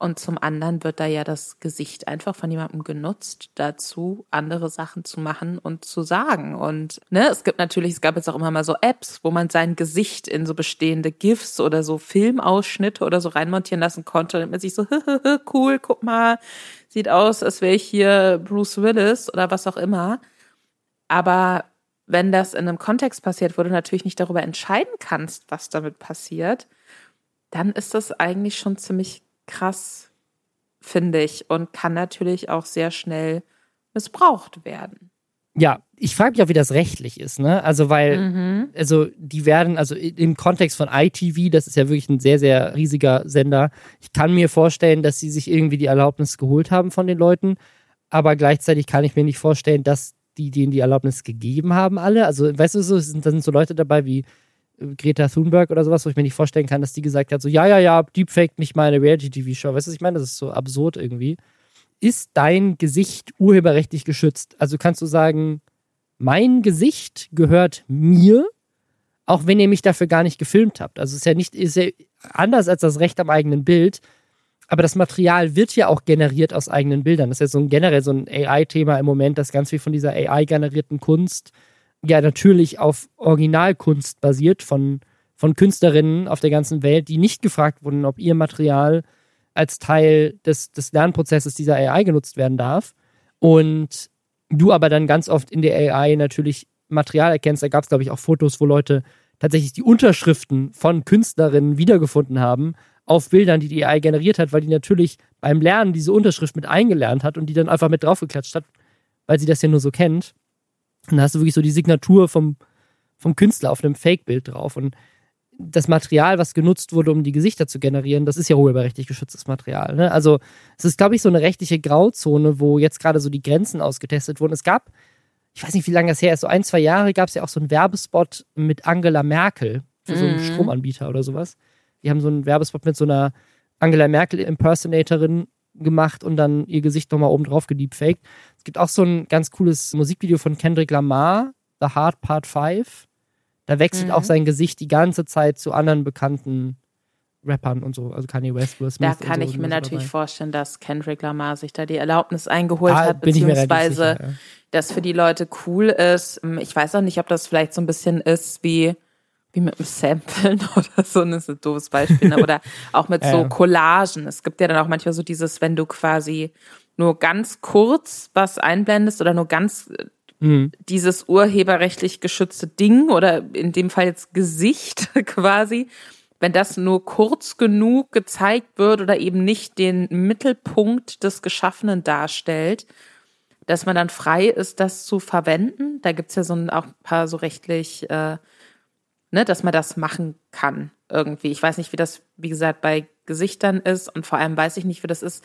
Speaker 1: Und zum anderen wird da ja das Gesicht einfach von jemandem genutzt, dazu andere Sachen zu machen und zu sagen. Und ne, es gibt natürlich, es gab jetzt auch immer mal so Apps, wo man sein Gesicht in so bestehende GIFs oder so Filmausschnitte oder so reinmontieren lassen konnte. Und man sich so, cool, guck mal, sieht aus, als wäre ich hier Bruce Willis oder was auch immer. Aber wenn das in einem Kontext passiert, wo du natürlich nicht darüber entscheiden kannst, was damit passiert, dann ist das eigentlich schon ziemlich krass, finde ich, und kann natürlich auch sehr schnell missbraucht werden.
Speaker 2: Ja, ich frage mich auch, wie das rechtlich ist, ne? Also, weil, mhm. also, die werden, also im Kontext von ITV, das ist ja wirklich ein sehr, sehr riesiger Sender. Ich kann mir vorstellen, dass sie sich irgendwie die Erlaubnis geholt haben von den Leuten, aber gleichzeitig kann ich mir nicht vorstellen, dass die denen die Erlaubnis gegeben haben, alle. Also, weißt du, so, da sind so Leute dabei wie Greta Thunberg oder sowas, wo ich mir nicht vorstellen kann, dass die gesagt hat, so, ja, ja, ja, Deepfake nicht meine Reality-TV-Show. Weißt du, was ich meine? Das ist so absurd irgendwie. Ist dein Gesicht urheberrechtlich geschützt? Also kannst du sagen, mein Gesicht gehört mir, auch wenn ihr mich dafür gar nicht gefilmt habt. Also ist ja nicht, ist ja anders als das Recht am eigenen Bild. Aber das Material wird ja auch generiert aus eigenen Bildern. Das ist ja so ein generell so ein AI-Thema im Moment, dass ganz viel von dieser AI-generierten Kunst ja natürlich auf Originalkunst basiert von, von Künstlerinnen auf der ganzen Welt, die nicht gefragt wurden, ob ihr Material als Teil des, des Lernprozesses dieser AI genutzt werden darf. Und du aber dann ganz oft in der AI natürlich Material erkennst. Da gab es, glaube ich, auch Fotos, wo Leute tatsächlich die Unterschriften von Künstlerinnen wiedergefunden haben auf Bildern, die die AI generiert hat, weil die natürlich beim Lernen diese Unterschrift mit eingelernt hat und die dann einfach mit draufgeklatscht hat, weil sie das ja nur so kennt. Und da hast du wirklich so die Signatur vom, vom Künstler auf einem Fake-Bild drauf. Und das Material, was genutzt wurde, um die Gesichter zu generieren, das ist ja urheberrechtlich geschütztes Material. Ne? Also es ist, glaube ich, so eine rechtliche Grauzone, wo jetzt gerade so die Grenzen ausgetestet wurden. Es gab, ich weiß nicht, wie lange das her ist, so ein, zwei Jahre gab es ja auch so einen Werbespot mit Angela Merkel für so einen mhm. Stromanbieter oder sowas. Die haben so einen Werbespot mit so einer Angela Merkel-Impersonatorin gemacht und dann ihr Gesicht nochmal oben drauf gedeepfaked. Es gibt auch so ein ganz cooles Musikvideo von Kendrick Lamar, The Hard Part 5. Da wechselt mhm. auch sein Gesicht die ganze Zeit zu anderen bekannten Rappern und so, also Kanye West, Will Smith.
Speaker 1: Da kann so, ich mir natürlich dabei. vorstellen, dass Kendrick Lamar sich da die Erlaubnis eingeholt ah, hat, beziehungsweise sicher, ja. dass für die Leute cool ist. Ich weiß auch nicht, ob das vielleicht so ein bisschen ist wie wie mit einem Samplen oder so, das ist ein doofes Beispiel, ne? oder auch mit so Collagen. Es gibt ja dann auch manchmal so dieses, wenn du quasi nur ganz kurz was einblendest oder nur ganz mhm. dieses urheberrechtlich geschützte Ding oder in dem Fall jetzt Gesicht quasi, wenn das nur kurz genug gezeigt wird oder eben nicht den Mittelpunkt des Geschaffenen darstellt, dass man dann frei ist, das zu verwenden. Da gibt's ja so ein, auch ein paar so rechtlich äh, ne, dass man das machen kann irgendwie. Ich weiß nicht, wie das, wie gesagt, bei Gesichtern ist und vor allem weiß ich nicht, wie das ist.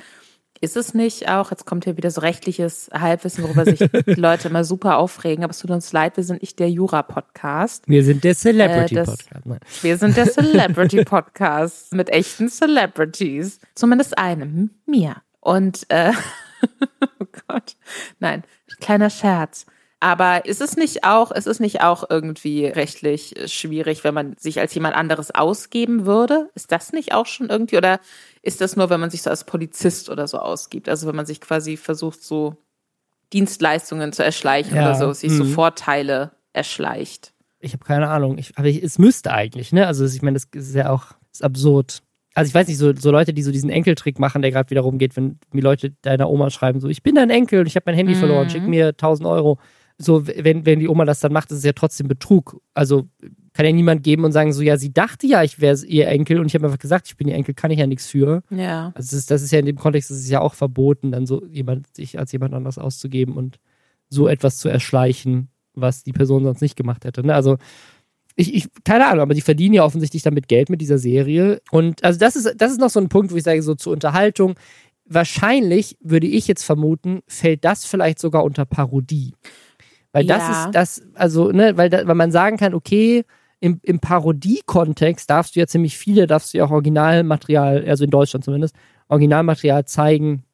Speaker 1: Ist es nicht auch, jetzt kommt hier wieder so rechtliches Halbwissen, worüber sich die Leute immer super aufregen, aber es tut uns leid, wir sind nicht der Jura-Podcast.
Speaker 2: Wir sind der Celebrity-Podcast. Äh,
Speaker 1: wir sind der Celebrity-Podcast mit echten Celebrities. Zumindest einem, mir. Und, äh, oh Gott, nein, kleiner Scherz. Aber ist es nicht auch, ist es nicht auch irgendwie rechtlich schwierig, wenn man sich als jemand anderes ausgeben würde? Ist das nicht auch schon irgendwie oder ist das nur, wenn man sich so als Polizist oder so ausgibt? Also wenn man sich quasi versucht, so Dienstleistungen zu erschleichen ja, oder so, sich mh. so Vorteile erschleicht.
Speaker 2: Ich habe keine Ahnung. Ich, aber ich, es müsste eigentlich, ne? Also ich meine, das ist ja auch ist absurd. Also ich weiß nicht, so, so Leute, die so diesen Enkeltrick machen, der gerade wieder rumgeht, wenn mir Leute deiner Oma schreiben, so, ich bin dein Enkel und ich habe mein Handy mhm. verloren, schick mir 1000 Euro so, wenn, wenn die Oma das dann macht, ist es ja trotzdem Betrug. Also kann ja niemand geben und sagen, so, ja, sie dachte ja, ich wäre ihr Enkel und ich habe einfach gesagt, ich bin ihr Enkel, kann ich ja nichts für.
Speaker 1: Ja.
Speaker 2: Also das ist, das ist ja in dem Kontext, das ist ja auch verboten, dann so jemand, sich als jemand anders auszugeben und so etwas zu erschleichen, was die Person sonst nicht gemacht hätte. Ne? Also ich, ich, keine Ahnung, aber die verdienen ja offensichtlich damit Geld mit dieser Serie. Und also das ist, das ist noch so ein Punkt, wo ich sage, so zur Unterhaltung. Wahrscheinlich würde ich jetzt vermuten, fällt das vielleicht sogar unter Parodie. Weil das ja. ist das, also, ne, weil, da, weil man sagen kann, okay, im, im Parodie-Kontext darfst du ja ziemlich viele, darfst du ja auch Originalmaterial, also in Deutschland zumindest, Originalmaterial zeigen.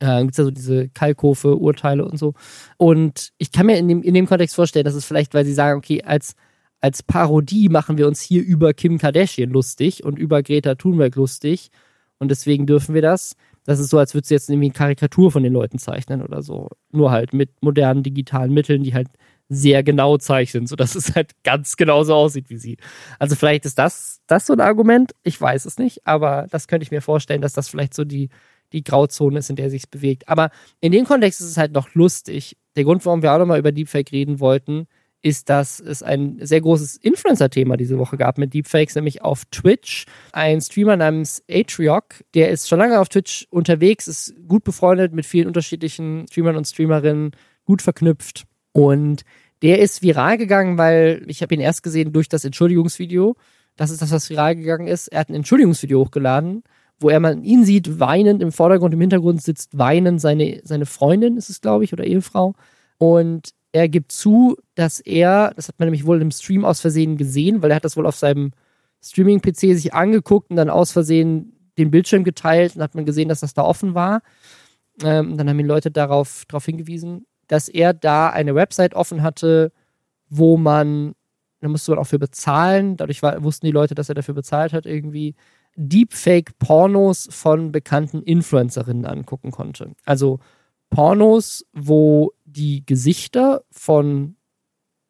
Speaker 2: Äh, gibt es ja so diese Kalkofe, Urteile und so. Und ich kann mir in dem, in dem Kontext vorstellen, dass es vielleicht, weil sie sagen, okay, als, als Parodie machen wir uns hier über Kim Kardashian lustig und über Greta Thunberg lustig und deswegen dürfen wir das. Das ist so, als würdest du jetzt irgendwie eine Karikatur von den Leuten zeichnen oder so. Nur halt mit modernen digitalen Mitteln, die halt sehr genau zeichnen, sodass es halt ganz genauso aussieht wie sie. Also vielleicht ist das, das so ein Argument. Ich weiß es nicht, aber das könnte ich mir vorstellen, dass das vielleicht so die, die Grauzone ist, in der sich bewegt. Aber in dem Kontext ist es halt noch lustig. Der Grund, warum wir auch nochmal über Deepfake reden wollten, ist, dass es ein sehr großes Influencer-Thema diese Woche gab mit Deepfakes, nämlich auf Twitch. Ein Streamer namens Atriok, der ist schon lange auf Twitch unterwegs, ist gut befreundet mit vielen unterschiedlichen Streamern und Streamerinnen, gut verknüpft. Und der ist viral gegangen, weil ich habe ihn erst gesehen durch das Entschuldigungsvideo. Das ist das, was viral gegangen ist. Er hat ein Entschuldigungsvideo hochgeladen, wo er mal ihn sieht, weinend im Vordergrund, im Hintergrund sitzt weinend seine, seine Freundin, ist es, glaube ich, oder Ehefrau. Und er gibt zu, dass er, das hat man nämlich wohl im Stream aus Versehen gesehen, weil er hat das wohl auf seinem Streaming-PC sich angeguckt und dann aus Versehen den Bildschirm geteilt und hat man gesehen, dass das da offen war. Ähm, dann haben ihn Leute darauf, darauf hingewiesen, dass er da eine Website offen hatte, wo man, da musste man auch für bezahlen, dadurch war, wussten die Leute, dass er dafür bezahlt hat, irgendwie Deepfake-Pornos von bekannten Influencerinnen angucken konnte. Also Pornos, wo die Gesichter von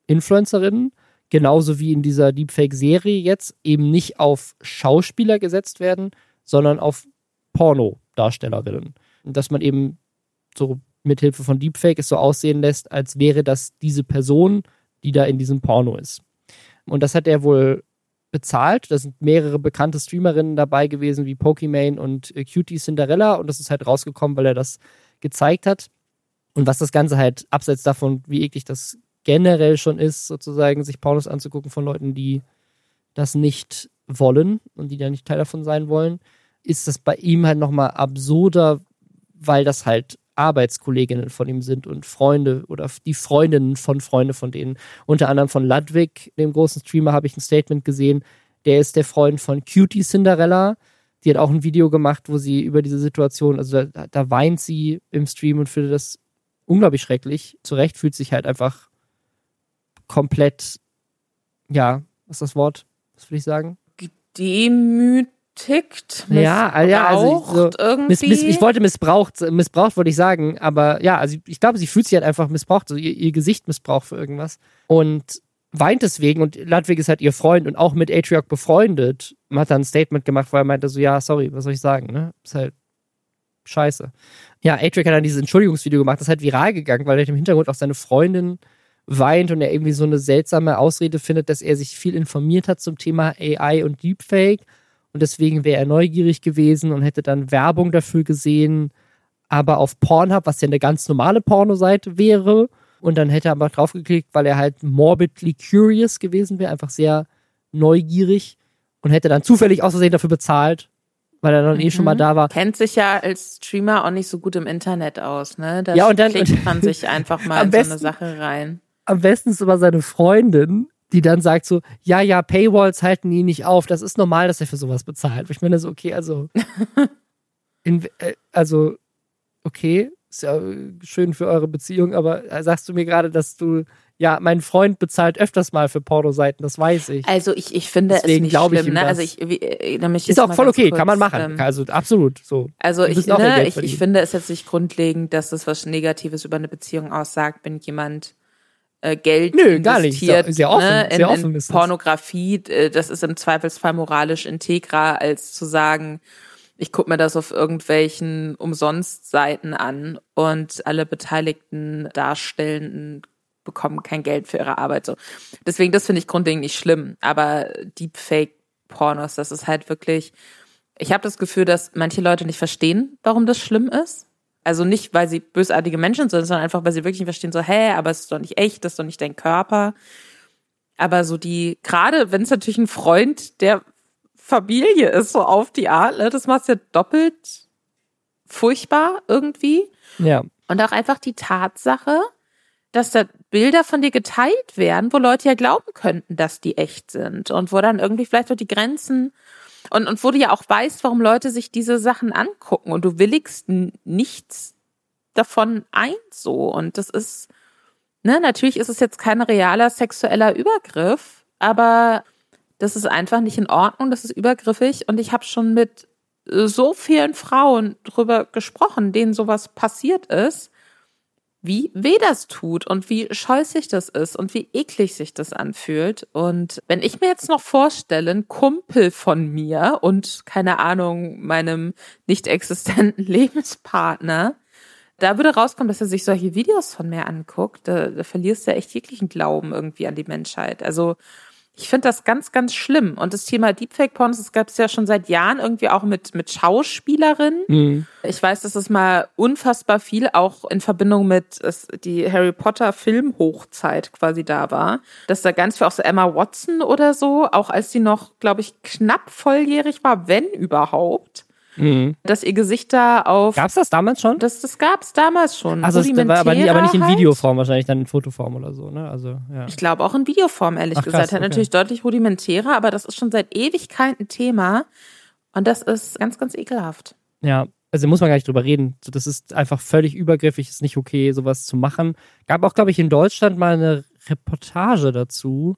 Speaker 2: Influencerinnen, genauso wie in dieser Deepfake-Serie jetzt, eben nicht auf Schauspieler gesetzt werden, sondern auf Pornodarstellerinnen. Dass man eben so mithilfe von Deepfake es so aussehen lässt, als wäre das diese Person, die da in diesem Porno ist. Und das hat er wohl bezahlt. Da sind mehrere bekannte Streamerinnen dabei gewesen, wie Pokimane und äh, Cutie Cinderella. Und das ist halt rausgekommen, weil er das gezeigt hat. Und was das Ganze halt abseits davon, wie eklig das generell schon ist, sozusagen, sich Pornos anzugucken von Leuten, die das nicht wollen und die da nicht Teil davon sein wollen, ist das bei ihm halt nochmal absurder, weil das halt Arbeitskolleginnen von ihm sind und Freunde oder die Freundinnen von Freunden von denen. Unter anderem von Ludwig, dem großen Streamer, habe ich ein Statement gesehen. Der ist der Freund von Cutie Cinderella. Die hat auch ein Video gemacht, wo sie über diese Situation, also da, da weint sie im Stream und findet das unglaublich schrecklich. Zu Recht fühlt sich halt einfach komplett, ja, was ist das Wort? Was will ich sagen?
Speaker 1: Gedemütigt,
Speaker 2: ja, ja, also so,
Speaker 1: irgendwie.
Speaker 2: Miss, miss, ich wollte missbraucht, missbraucht wollte ich sagen, aber ja, also ich glaube, sie fühlt sich halt einfach missbraucht, so ihr, ihr Gesicht missbraucht für irgendwas und weint deswegen und Ludwig ist halt ihr Freund und auch mit Atriarch befreundet. Man hat dann ein Statement gemacht, weil er meinte so, ja, sorry, was soll ich sagen, ne? Ist halt scheiße. Ja, Atrick hat dann dieses Entschuldigungsvideo gemacht, das ist halt viral gegangen, weil er im Hintergrund auch seine Freundin weint und er irgendwie so eine seltsame Ausrede findet, dass er sich viel informiert hat zum Thema AI und Deepfake. Und deswegen wäre er neugierig gewesen und hätte dann Werbung dafür gesehen, aber auf Pornhub, was ja eine ganz normale Pornoseite wäre. Und dann hätte er aber draufgeklickt, weil er halt morbidly curious gewesen wäre, einfach sehr neugierig und hätte dann zufällig aus Versehen dafür bezahlt weil er dann mhm. eh schon mal mhm. da war.
Speaker 1: Kennt sich ja als Streamer auch nicht so gut im Internet aus, ne?
Speaker 2: Da ja, und dann
Speaker 1: klickt man sich einfach mal in besten, so eine Sache rein.
Speaker 2: Am besten ist immer seine Freundin, die dann sagt so, ja, ja, Paywalls halten ihn nicht auf. Das ist normal, dass er für sowas bezahlt. Ich meine so, okay, also, in, äh, also, okay, ist ja schön für eure Beziehung, aber äh, sagst du mir gerade, dass du ja, mein Freund bezahlt öfters mal für Pornoseiten, das weiß ich.
Speaker 1: Also ich, ich finde Deswegen es nicht schlimm, ne? Also ich, wie, äh,
Speaker 2: ich ist auch voll okay, kurz, kann man machen. Ähm, also absolut so.
Speaker 1: Also ich, ne, ich, ich finde es jetzt nicht grundlegend, dass das was Negatives über eine Beziehung aussagt, wenn jemand äh, Geld
Speaker 2: Nö, gar nicht. Sehr, sehr offen,
Speaker 1: ne,
Speaker 2: in, sehr
Speaker 1: offen ist Pornografie, äh, das ist im Zweifelsfall moralisch integrer, als zu sagen, ich gucke mir das auf irgendwelchen Umsonstseiten an und alle beteiligten Darstellenden bekommen kein Geld für ihre Arbeit. So. Deswegen, das finde ich grundlegend nicht schlimm. Aber Deepfake-Pornos, das ist halt wirklich. Ich habe das Gefühl, dass manche Leute nicht verstehen, warum das schlimm ist. Also nicht, weil sie bösartige Menschen sind, sondern einfach, weil sie wirklich nicht verstehen, so, hä, aber es ist doch nicht echt, das ist doch nicht dein Körper. Aber so die, gerade wenn es natürlich ein Freund der Familie ist, so auf die Art, ne, das macht ja doppelt furchtbar irgendwie.
Speaker 2: Ja.
Speaker 1: Und auch einfach die Tatsache, dass da Bilder von dir geteilt werden, wo Leute ja glauben könnten, dass die echt sind und wo dann irgendwie vielleicht auch die Grenzen und, und wo du ja auch weißt, warum Leute sich diese Sachen angucken und du willigst nichts davon ein so. Und das ist, ne, natürlich ist es jetzt kein realer sexueller Übergriff, aber das ist einfach nicht in Ordnung, das ist übergriffig und ich habe schon mit so vielen Frauen drüber gesprochen, denen sowas passiert ist, wie weh das tut und wie scheußlich das ist und wie eklig sich das anfühlt. Und wenn ich mir jetzt noch vorstelle, ein Kumpel von mir und keine Ahnung, meinem nicht existenten Lebenspartner, da würde rauskommen, dass er sich solche Videos von mir anguckt, da, da verlierst du echt jeglichen Glauben irgendwie an die Menschheit. Also ich finde das ganz, ganz schlimm. Und das Thema Deepfake-Pornos, das gab es ja schon seit Jahren irgendwie auch mit, mit Schauspielerinnen. Mhm. Ich weiß, dass es mal unfassbar viel auch in Verbindung mit es, die Harry Potter Filmhochzeit quasi da war. Dass da ganz viel auch so Emma Watson oder so, auch als sie noch, glaube ich, knapp volljährig war, wenn überhaupt, Mhm. Dass ihr Gesicht da auf.
Speaker 2: Gab's das damals schon?
Speaker 1: Das, das gab's damals schon.
Speaker 2: Also, das war aber, nie, aber nicht in halt. Videoform, wahrscheinlich dann in Fotoform oder so, ne? Also, ja.
Speaker 1: Ich glaube auch in Videoform, ehrlich Ach, gesagt. Krass, okay. natürlich deutlich rudimentärer, aber das ist schon seit Ewigkeit ein Thema. Und das ist ganz, ganz ekelhaft.
Speaker 2: Ja, also muss man gar nicht drüber reden. Das ist einfach völlig übergriffig, ist nicht okay, sowas zu machen. Gab auch, glaube ich, in Deutschland mal eine Reportage dazu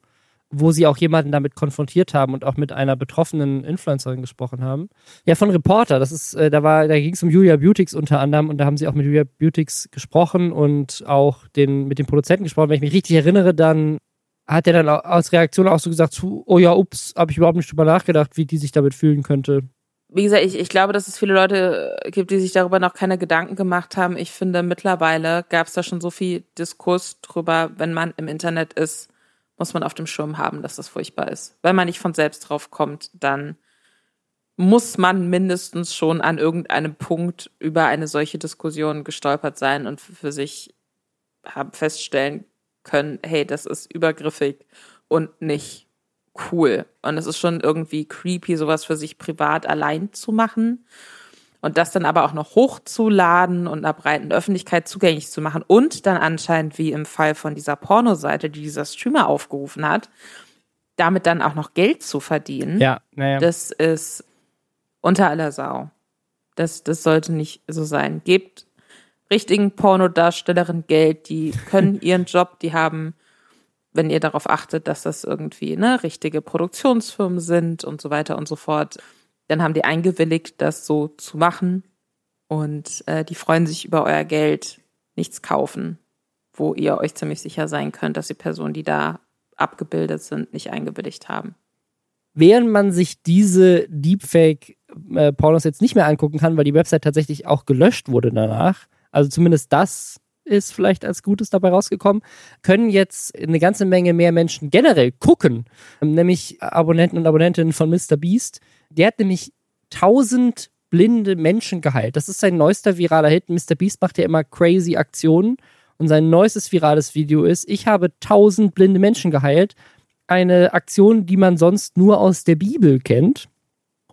Speaker 2: wo sie auch jemanden damit konfrontiert haben und auch mit einer betroffenen Influencerin gesprochen haben. Ja, von Reporter. Das ist, äh, da war, da ging es um Julia Beautix unter anderem und da haben sie auch mit Julia Beautix gesprochen und auch den, mit dem Produzenten gesprochen. Wenn ich mich richtig erinnere, dann hat er dann aus Reaktion auch so gesagt, oh ja, ups, habe ich überhaupt nicht drüber nachgedacht, wie die sich damit fühlen könnte.
Speaker 1: Wie gesagt, ich, ich glaube, dass es viele Leute gibt, die sich darüber noch keine Gedanken gemacht haben. Ich finde, mittlerweile gab es da schon so viel Diskurs drüber, wenn man im Internet ist, muss man auf dem Schirm haben, dass das furchtbar ist. Wenn man nicht von selbst drauf kommt, dann muss man mindestens schon an irgendeinem Punkt über eine solche Diskussion gestolpert sein und für sich feststellen können, hey, das ist übergriffig und nicht cool. Und es ist schon irgendwie creepy, sowas für sich privat allein zu machen und das dann aber auch noch hochzuladen und einer breiten Öffentlichkeit zugänglich zu machen und dann anscheinend wie im Fall von dieser Pornoseite, die dieser Streamer aufgerufen hat, damit dann auch noch Geld zu verdienen.
Speaker 2: Ja, naja.
Speaker 1: Das ist unter aller Sau. Das, das sollte nicht so sein. Gebt richtigen Pornodarstellerinnen Geld, die können ihren Job, die haben, wenn ihr darauf achtet, dass das irgendwie ne, richtige Produktionsfirmen sind und so weiter und so fort dann haben die eingewilligt, das so zu machen. Und äh, die freuen sich über euer Geld, nichts kaufen, wo ihr euch ziemlich sicher sein könnt, dass die Personen, die da abgebildet sind, nicht eingewilligt haben.
Speaker 2: Während man sich diese Deepfake-Pornos jetzt nicht mehr angucken kann, weil die Website tatsächlich auch gelöscht wurde danach, also zumindest das ist vielleicht als Gutes dabei rausgekommen, können jetzt eine ganze Menge mehr Menschen generell gucken, nämlich Abonnenten und Abonnentinnen von Mr. Beast, der hat nämlich 1000 blinde Menschen geheilt. Das ist sein neuester viraler Hit. Mr. Beast macht ja immer crazy Aktionen. Und sein neuestes virales Video ist, ich habe 1000 blinde Menschen geheilt. Eine Aktion, die man sonst nur aus der Bibel kennt.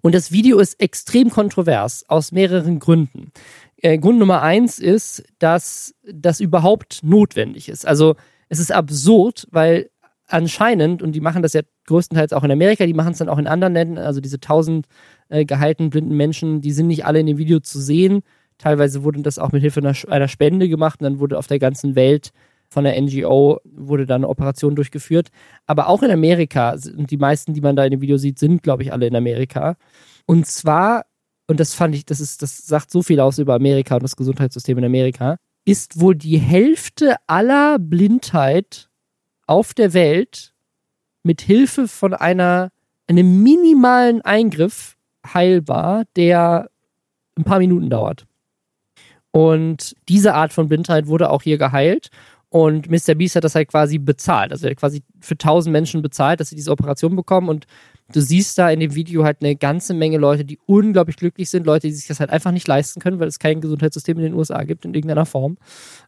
Speaker 2: Und das Video ist extrem kontrovers aus mehreren Gründen. Äh, Grund Nummer eins ist, dass das überhaupt notwendig ist. Also es ist absurd, weil anscheinend, und die machen das ja größtenteils auch in Amerika, die machen es dann auch in anderen Ländern, also diese tausend äh, gehaltenen blinden Menschen, die sind nicht alle in dem Video zu sehen. Teilweise wurde das auch mit Hilfe einer, einer Spende gemacht und dann wurde auf der ganzen Welt von der NGO wurde da eine Operation durchgeführt. Aber auch in Amerika, und die meisten, die man da in dem Video sieht, sind, glaube ich, alle in Amerika. Und zwar, und das fand ich, das ist, das sagt so viel aus über Amerika und das Gesundheitssystem in Amerika, ist wohl die Hälfte aller Blindheit auf der Welt mit Hilfe von einer, einem minimalen Eingriff heilbar, der ein paar Minuten dauert. Und diese Art von Blindheit wurde auch hier geheilt. Und Mr. Beast hat das halt quasi bezahlt. Also er hat quasi für tausend Menschen bezahlt, dass sie diese Operation bekommen. Und du siehst da in dem Video halt eine ganze Menge Leute, die unglaublich glücklich sind, Leute, die sich das halt einfach nicht leisten können, weil es kein Gesundheitssystem in den USA gibt in irgendeiner Form.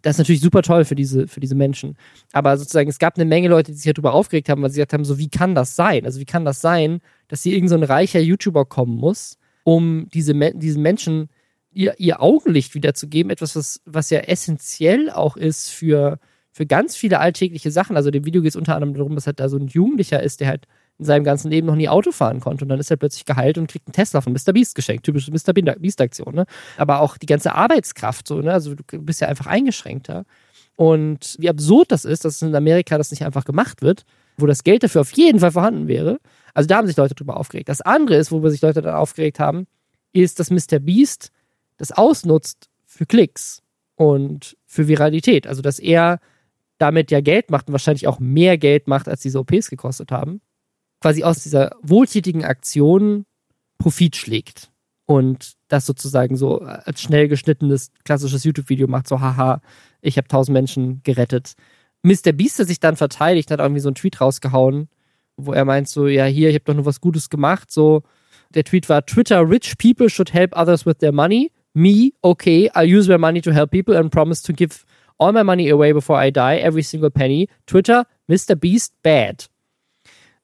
Speaker 2: Das ist natürlich super toll für diese, für diese Menschen. Aber sozusagen, es gab eine Menge Leute, die sich darüber aufgeregt haben, weil sie gesagt haben, so wie kann das sein? Also wie kann das sein, dass hier irgendein so reicher YouTuber kommen muss, um diese, diesen Menschen ihr, ihr Augenlicht wiederzugeben, etwas, was, was ja essentiell auch ist für, für ganz viele alltägliche Sachen. Also dem Video geht es unter anderem darum, dass halt da so ein Jugendlicher ist, der halt in seinem ganzen Leben noch nie Auto fahren konnte. Und dann ist er plötzlich geheilt und kriegt einen Tesla von Mr. Beast geschenkt. Typische Mr. Beast-Aktion. Ne? Aber auch die ganze Arbeitskraft, so, ne? Also du bist ja einfach eingeschränkter. Und wie absurd das ist, dass in Amerika das nicht einfach gemacht wird, wo das Geld dafür auf jeden Fall vorhanden wäre. Also da haben sich Leute drüber aufgeregt. Das andere ist, worüber sich Leute dann aufgeregt haben, ist, dass Mr. Beast das ausnutzt für Klicks und für Viralität. Also, dass er damit ja Geld macht und wahrscheinlich auch mehr Geld macht, als diese OPs gekostet haben. Quasi aus dieser wohltätigen Aktion Profit schlägt und das sozusagen so als schnell geschnittenes klassisches YouTube-Video macht, so haha, ich habe tausend Menschen gerettet. Mr. Beast hat sich dann verteidigt, hat irgendwie so einen Tweet rausgehauen, wo er meint so, ja hier, ich habe doch nur was Gutes gemacht, so der Tweet war Twitter rich people should help others with their money. Me, okay, I'll use my money to help people and promise to give all my money away before I die, every single penny. Twitter, Mr. Beast, bad.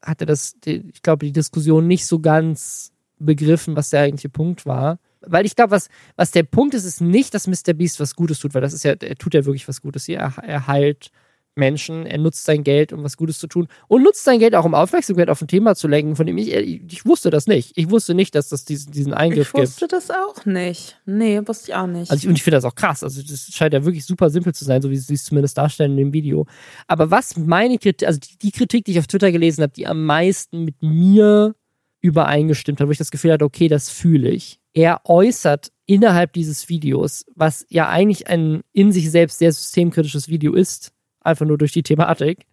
Speaker 2: Hatte das, ich glaube, die Diskussion nicht so ganz begriffen, was der eigentliche Punkt war. Weil ich glaube, was, was der Punkt ist, ist nicht, dass Mr. Beast was Gutes tut, weil das ist ja, er tut ja wirklich was Gutes. Er, er heilt Menschen, er nutzt sein Geld, um was Gutes zu tun und nutzt sein Geld auch, um Aufmerksamkeit auf ein Thema zu lenken, von dem ich, ich wusste das nicht. Ich wusste nicht, dass das diesen, diesen Eingriff gibt.
Speaker 1: Ich wusste
Speaker 2: gibt.
Speaker 1: das auch nicht. Nee, wusste ich auch nicht.
Speaker 2: Also ich, und ich finde das auch krass. Also das scheint ja wirklich super simpel zu sein, so wie sie es zumindest darstellen in dem Video. Aber was meine Kritik, also die, die Kritik, die ich auf Twitter gelesen habe, die am meisten mit mir übereingestimmt hat, wo ich das Gefühl hatte, okay, das fühle ich. Er äußert innerhalb dieses Videos, was ja eigentlich ein in sich selbst sehr systemkritisches Video ist, einfach nur durch die Thematik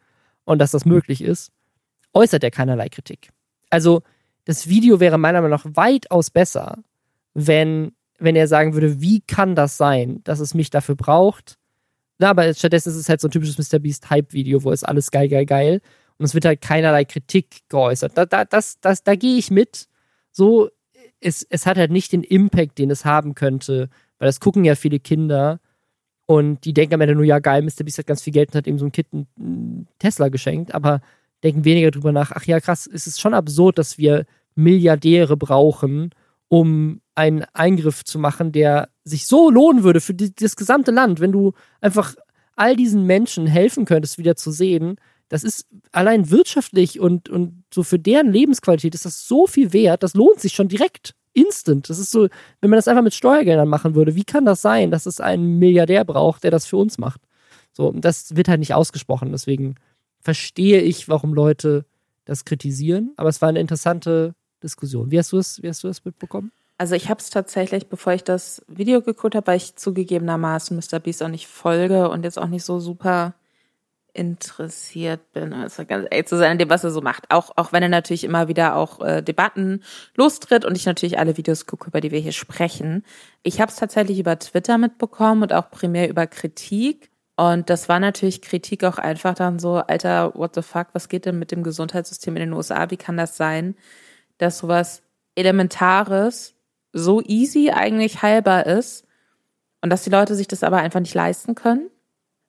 Speaker 2: und dass das möglich ist, äußert er keinerlei Kritik. Also das Video wäre meiner Meinung nach weitaus besser, wenn, wenn er sagen würde, wie kann das sein, dass es mich dafür braucht. Na, aber stattdessen ist es halt so ein typisches Mr. Beast Hype-Video, wo es alles geil, geil, geil. Und es wird halt keinerlei Kritik geäußert. Da, da, das, das, da gehe ich mit. So, es, es hat halt nicht den Impact, den es haben könnte, weil das gucken ja viele Kinder und die denken am Ende nur, ja geil, Mr. Beast hat ganz viel Geld und hat ihm so ein Kind einen Tesla geschenkt, aber denken weniger drüber nach, ach ja krass, es ist schon absurd, dass wir Milliardäre brauchen, um einen Eingriff zu machen, der sich so lohnen würde für die, das gesamte Land, wenn du einfach all diesen Menschen helfen könntest, wieder zu sehen. Das ist allein wirtschaftlich und, und so für deren Lebensqualität ist das so viel wert, das lohnt sich schon direkt instant. Das ist so, wenn man das einfach mit Steuergeldern machen würde, wie kann das sein, dass es einen Milliardär braucht, der das für uns macht? So, das wird halt nicht ausgesprochen. Deswegen verstehe ich, warum Leute das kritisieren. Aber es war eine interessante Diskussion. Wie hast du es, wie hast du es mitbekommen?
Speaker 1: Also ich habe es tatsächlich, bevor ich das Video geguckt habe, weil ich zugegebenermaßen Mr. Beast auch nicht folge und jetzt auch nicht so super interessiert bin, also ganz ehrlich zu sein, an dem, was er so macht. Auch, auch wenn er natürlich immer wieder auch äh, Debatten lostritt und ich natürlich alle Videos gucke, über die wir hier sprechen. Ich habe es tatsächlich über Twitter mitbekommen und auch primär über Kritik. Und das war natürlich Kritik auch einfach dann so, Alter, what the fuck, was geht denn mit dem Gesundheitssystem in den USA? Wie kann das sein, dass sowas Elementares so easy eigentlich heilbar ist und dass die Leute sich das aber einfach nicht leisten können?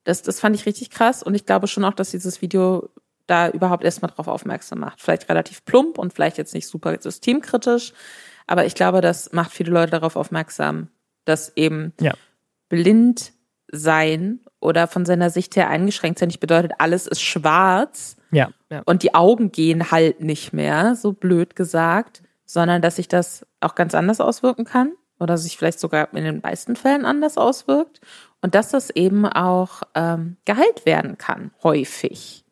Speaker 1: Das, das fand ich richtig krass und ich glaube schon auch, dass dieses Video da überhaupt erstmal drauf aufmerksam macht. Vielleicht relativ plump und vielleicht jetzt nicht super systemkritisch, aber ich glaube, das macht viele Leute darauf aufmerksam, dass eben ja. blind sein oder von seiner Sicht her eingeschränkt sein nicht bedeutet, alles ist schwarz
Speaker 2: ja, ja.
Speaker 1: und die Augen gehen halt nicht mehr, so blöd gesagt, sondern dass sich das auch ganz anders auswirken kann oder sich vielleicht sogar in den meisten Fällen anders auswirkt und dass das eben auch ähm, geheilt werden kann, häufig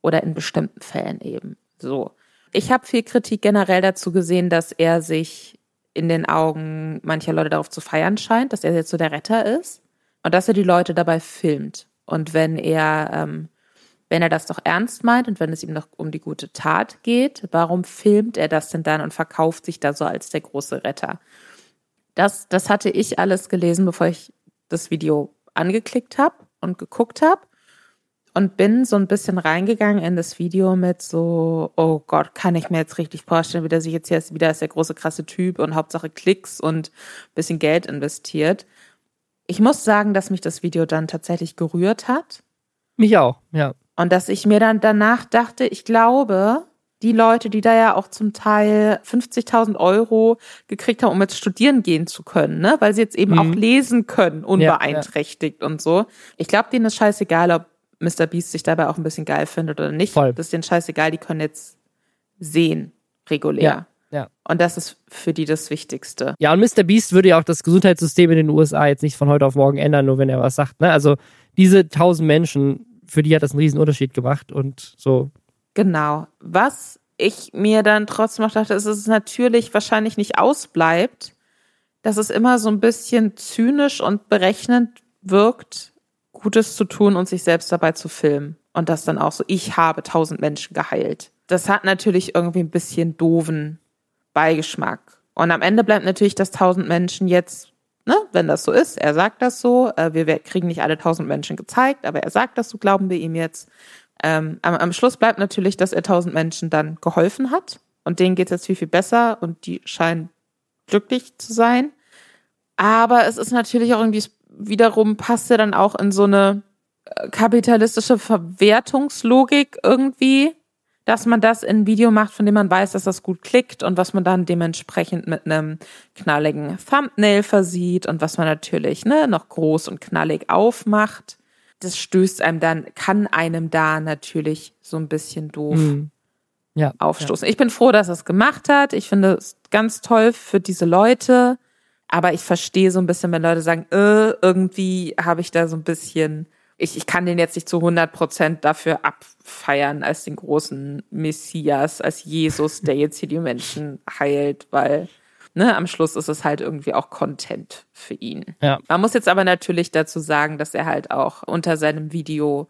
Speaker 1: oder in bestimmten Fällen eben. So. Ich habe viel Kritik generell dazu gesehen, dass er sich in den Augen mancher Leute darauf zu feiern scheint, dass er jetzt so der Retter ist und dass er die Leute dabei filmt. Und wenn er, ähm, wenn er das doch ernst meint und wenn es ihm doch um die gute Tat geht, warum filmt er das denn dann und verkauft sich da so als der große Retter? Das, das hatte ich alles gelesen, bevor ich das Video angeklickt habe und geguckt habe und bin so ein bisschen reingegangen in das Video mit so, oh Gott, kann ich mir jetzt richtig vorstellen, wie der sich jetzt hier ist, wieder ist der große krasse Typ und Hauptsache Klicks und bisschen Geld investiert. Ich muss sagen, dass mich das Video dann tatsächlich gerührt hat.
Speaker 2: Mich auch, ja.
Speaker 1: Und dass ich mir dann danach dachte, ich glaube, die Leute, die da ja auch zum Teil 50.000 Euro gekriegt haben, um jetzt studieren gehen zu können, ne? weil sie jetzt eben mhm. auch lesen können, unbeeinträchtigt ja, ja. und so. Ich glaube, denen ist scheißegal, ob Mr. Beast sich dabei auch ein bisschen geil findet oder nicht. Voll. Das ist denen scheißegal, die können jetzt sehen, regulär.
Speaker 2: Ja. Ja.
Speaker 1: Und das ist für die das Wichtigste.
Speaker 2: Ja, und Mr. Beast würde ja auch das Gesundheitssystem in den USA jetzt nicht von heute auf morgen ändern, nur wenn er was sagt. Ne? Also diese tausend Menschen, für die hat das einen riesen Unterschied gemacht und so
Speaker 1: Genau. Was ich mir dann trotzdem noch dachte, ist, dass es natürlich wahrscheinlich nicht ausbleibt, dass es immer so ein bisschen zynisch und berechnend wirkt, Gutes zu tun und sich selbst dabei zu filmen. Und das dann auch so, ich habe tausend Menschen geheilt. Das hat natürlich irgendwie ein bisschen doofen Beigeschmack. Und am Ende bleibt natürlich, dass tausend Menschen jetzt, ne, wenn das so ist, er sagt das so, äh, wir kriegen nicht alle tausend Menschen gezeigt, aber er sagt das so, glauben wir ihm jetzt. Ähm, am, am Schluss bleibt natürlich, dass er tausend Menschen dann geholfen hat. Und denen geht es jetzt viel, viel besser und die scheinen glücklich zu sein. Aber es ist natürlich auch irgendwie, wiederum passt er dann auch in so eine äh, kapitalistische Verwertungslogik irgendwie, dass man das in ein Video macht, von dem man weiß, dass das gut klickt und was man dann dementsprechend mit einem knalligen Thumbnail versieht und was man natürlich ne, noch groß und knallig aufmacht. Das stößt einem dann, kann einem da natürlich so ein bisschen doof mhm. ja, aufstoßen. Ja. Ich bin froh, dass er es gemacht hat. Ich finde es ganz toll für diese Leute. Aber ich verstehe so ein bisschen, wenn Leute sagen, äh, irgendwie habe ich da so ein bisschen ich, ich kann den jetzt nicht zu 100 Prozent dafür abfeiern als den großen Messias, als Jesus, der jetzt hier die Menschen heilt, weil ne, am Schluss ist es halt irgendwie auch Content für ihn. Ja. Man muss jetzt aber natürlich dazu sagen, dass er halt auch unter seinem Video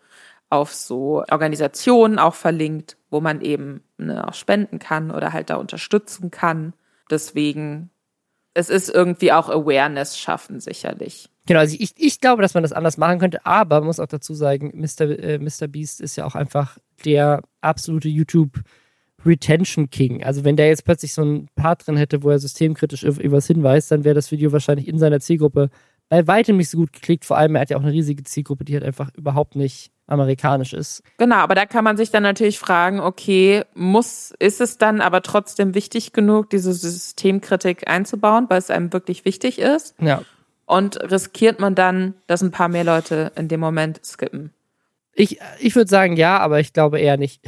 Speaker 1: auf so Organisationen auch verlinkt, wo man eben ne, auch spenden kann oder halt da unterstützen kann. Deswegen, es ist irgendwie auch Awareness schaffen, sicherlich.
Speaker 2: Genau, also ich, ich glaube, dass man das anders machen könnte, aber man muss auch dazu sagen, Mr. Äh, Mr. Beast ist ja auch einfach der absolute YouTube Retention King. Also wenn der jetzt plötzlich so ein Part drin hätte, wo er systemkritisch über was hinweist, dann wäre das Video wahrscheinlich in seiner Zielgruppe bei weitem nicht so gut geklickt. Vor allem, er hat ja auch eine riesige Zielgruppe, die halt einfach überhaupt nicht amerikanisch ist.
Speaker 1: Genau, aber da kann man sich dann natürlich fragen, okay, muss, ist es dann aber trotzdem wichtig genug, diese Systemkritik einzubauen, weil es einem wirklich wichtig ist?
Speaker 2: Ja.
Speaker 1: Und riskiert man dann, dass ein paar mehr Leute in dem Moment skippen?
Speaker 2: Ich, ich würde sagen ja, aber ich glaube eher nicht.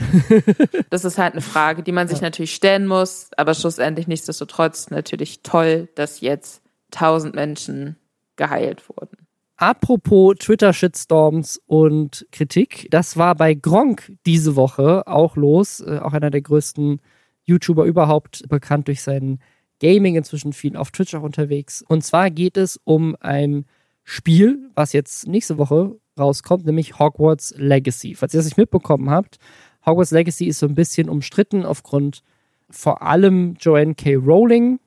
Speaker 1: das ist halt eine Frage, die man sich ja. natürlich stellen muss, aber schlussendlich nichtsdestotrotz natürlich toll, dass jetzt tausend Menschen geheilt wurden.
Speaker 2: Apropos Twitter-Shitstorms und Kritik, das war bei Gronk diese Woche auch los, äh, auch einer der größten YouTuber überhaupt, bekannt durch seinen Gaming, inzwischen viel auf Twitch auch unterwegs. Und zwar geht es um ein Spiel, was jetzt nächste Woche rauskommt, nämlich Hogwarts Legacy. Falls ihr das nicht mitbekommen habt, Hogwarts Legacy ist so ein bisschen umstritten aufgrund vor allem Joanne K. Rowling.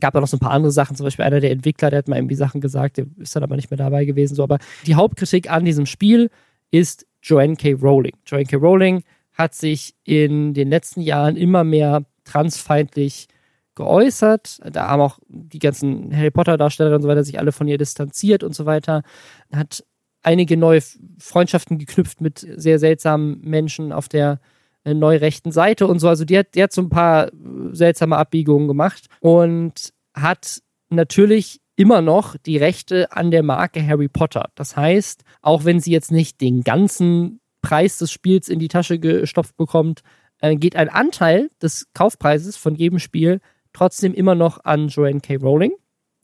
Speaker 2: Gab da noch so ein paar andere Sachen, zum Beispiel einer der Entwickler, der hat mal irgendwie Sachen gesagt, der ist dann aber nicht mehr dabei gewesen. So, aber die Hauptkritik an diesem Spiel ist Joanne K. Rowling. Joanne K. Rowling hat sich in den letzten Jahren immer mehr transfeindlich geäußert. Da haben auch die ganzen Harry Potter-Darsteller und so weiter sich alle von ihr distanziert und so weiter. Hat einige neue Freundschaften geknüpft mit sehr seltsamen Menschen auf der äh, neu rechten Seite und so. Also die hat, die hat so ein paar äh, seltsame Abbiegungen gemacht und hat natürlich immer noch die Rechte an der Marke Harry Potter. Das heißt, auch wenn sie jetzt nicht den ganzen Preis des Spiels in die Tasche gestopft bekommt, äh, geht ein Anteil des Kaufpreises von jedem Spiel trotzdem immer noch an Joanne K. Rowling.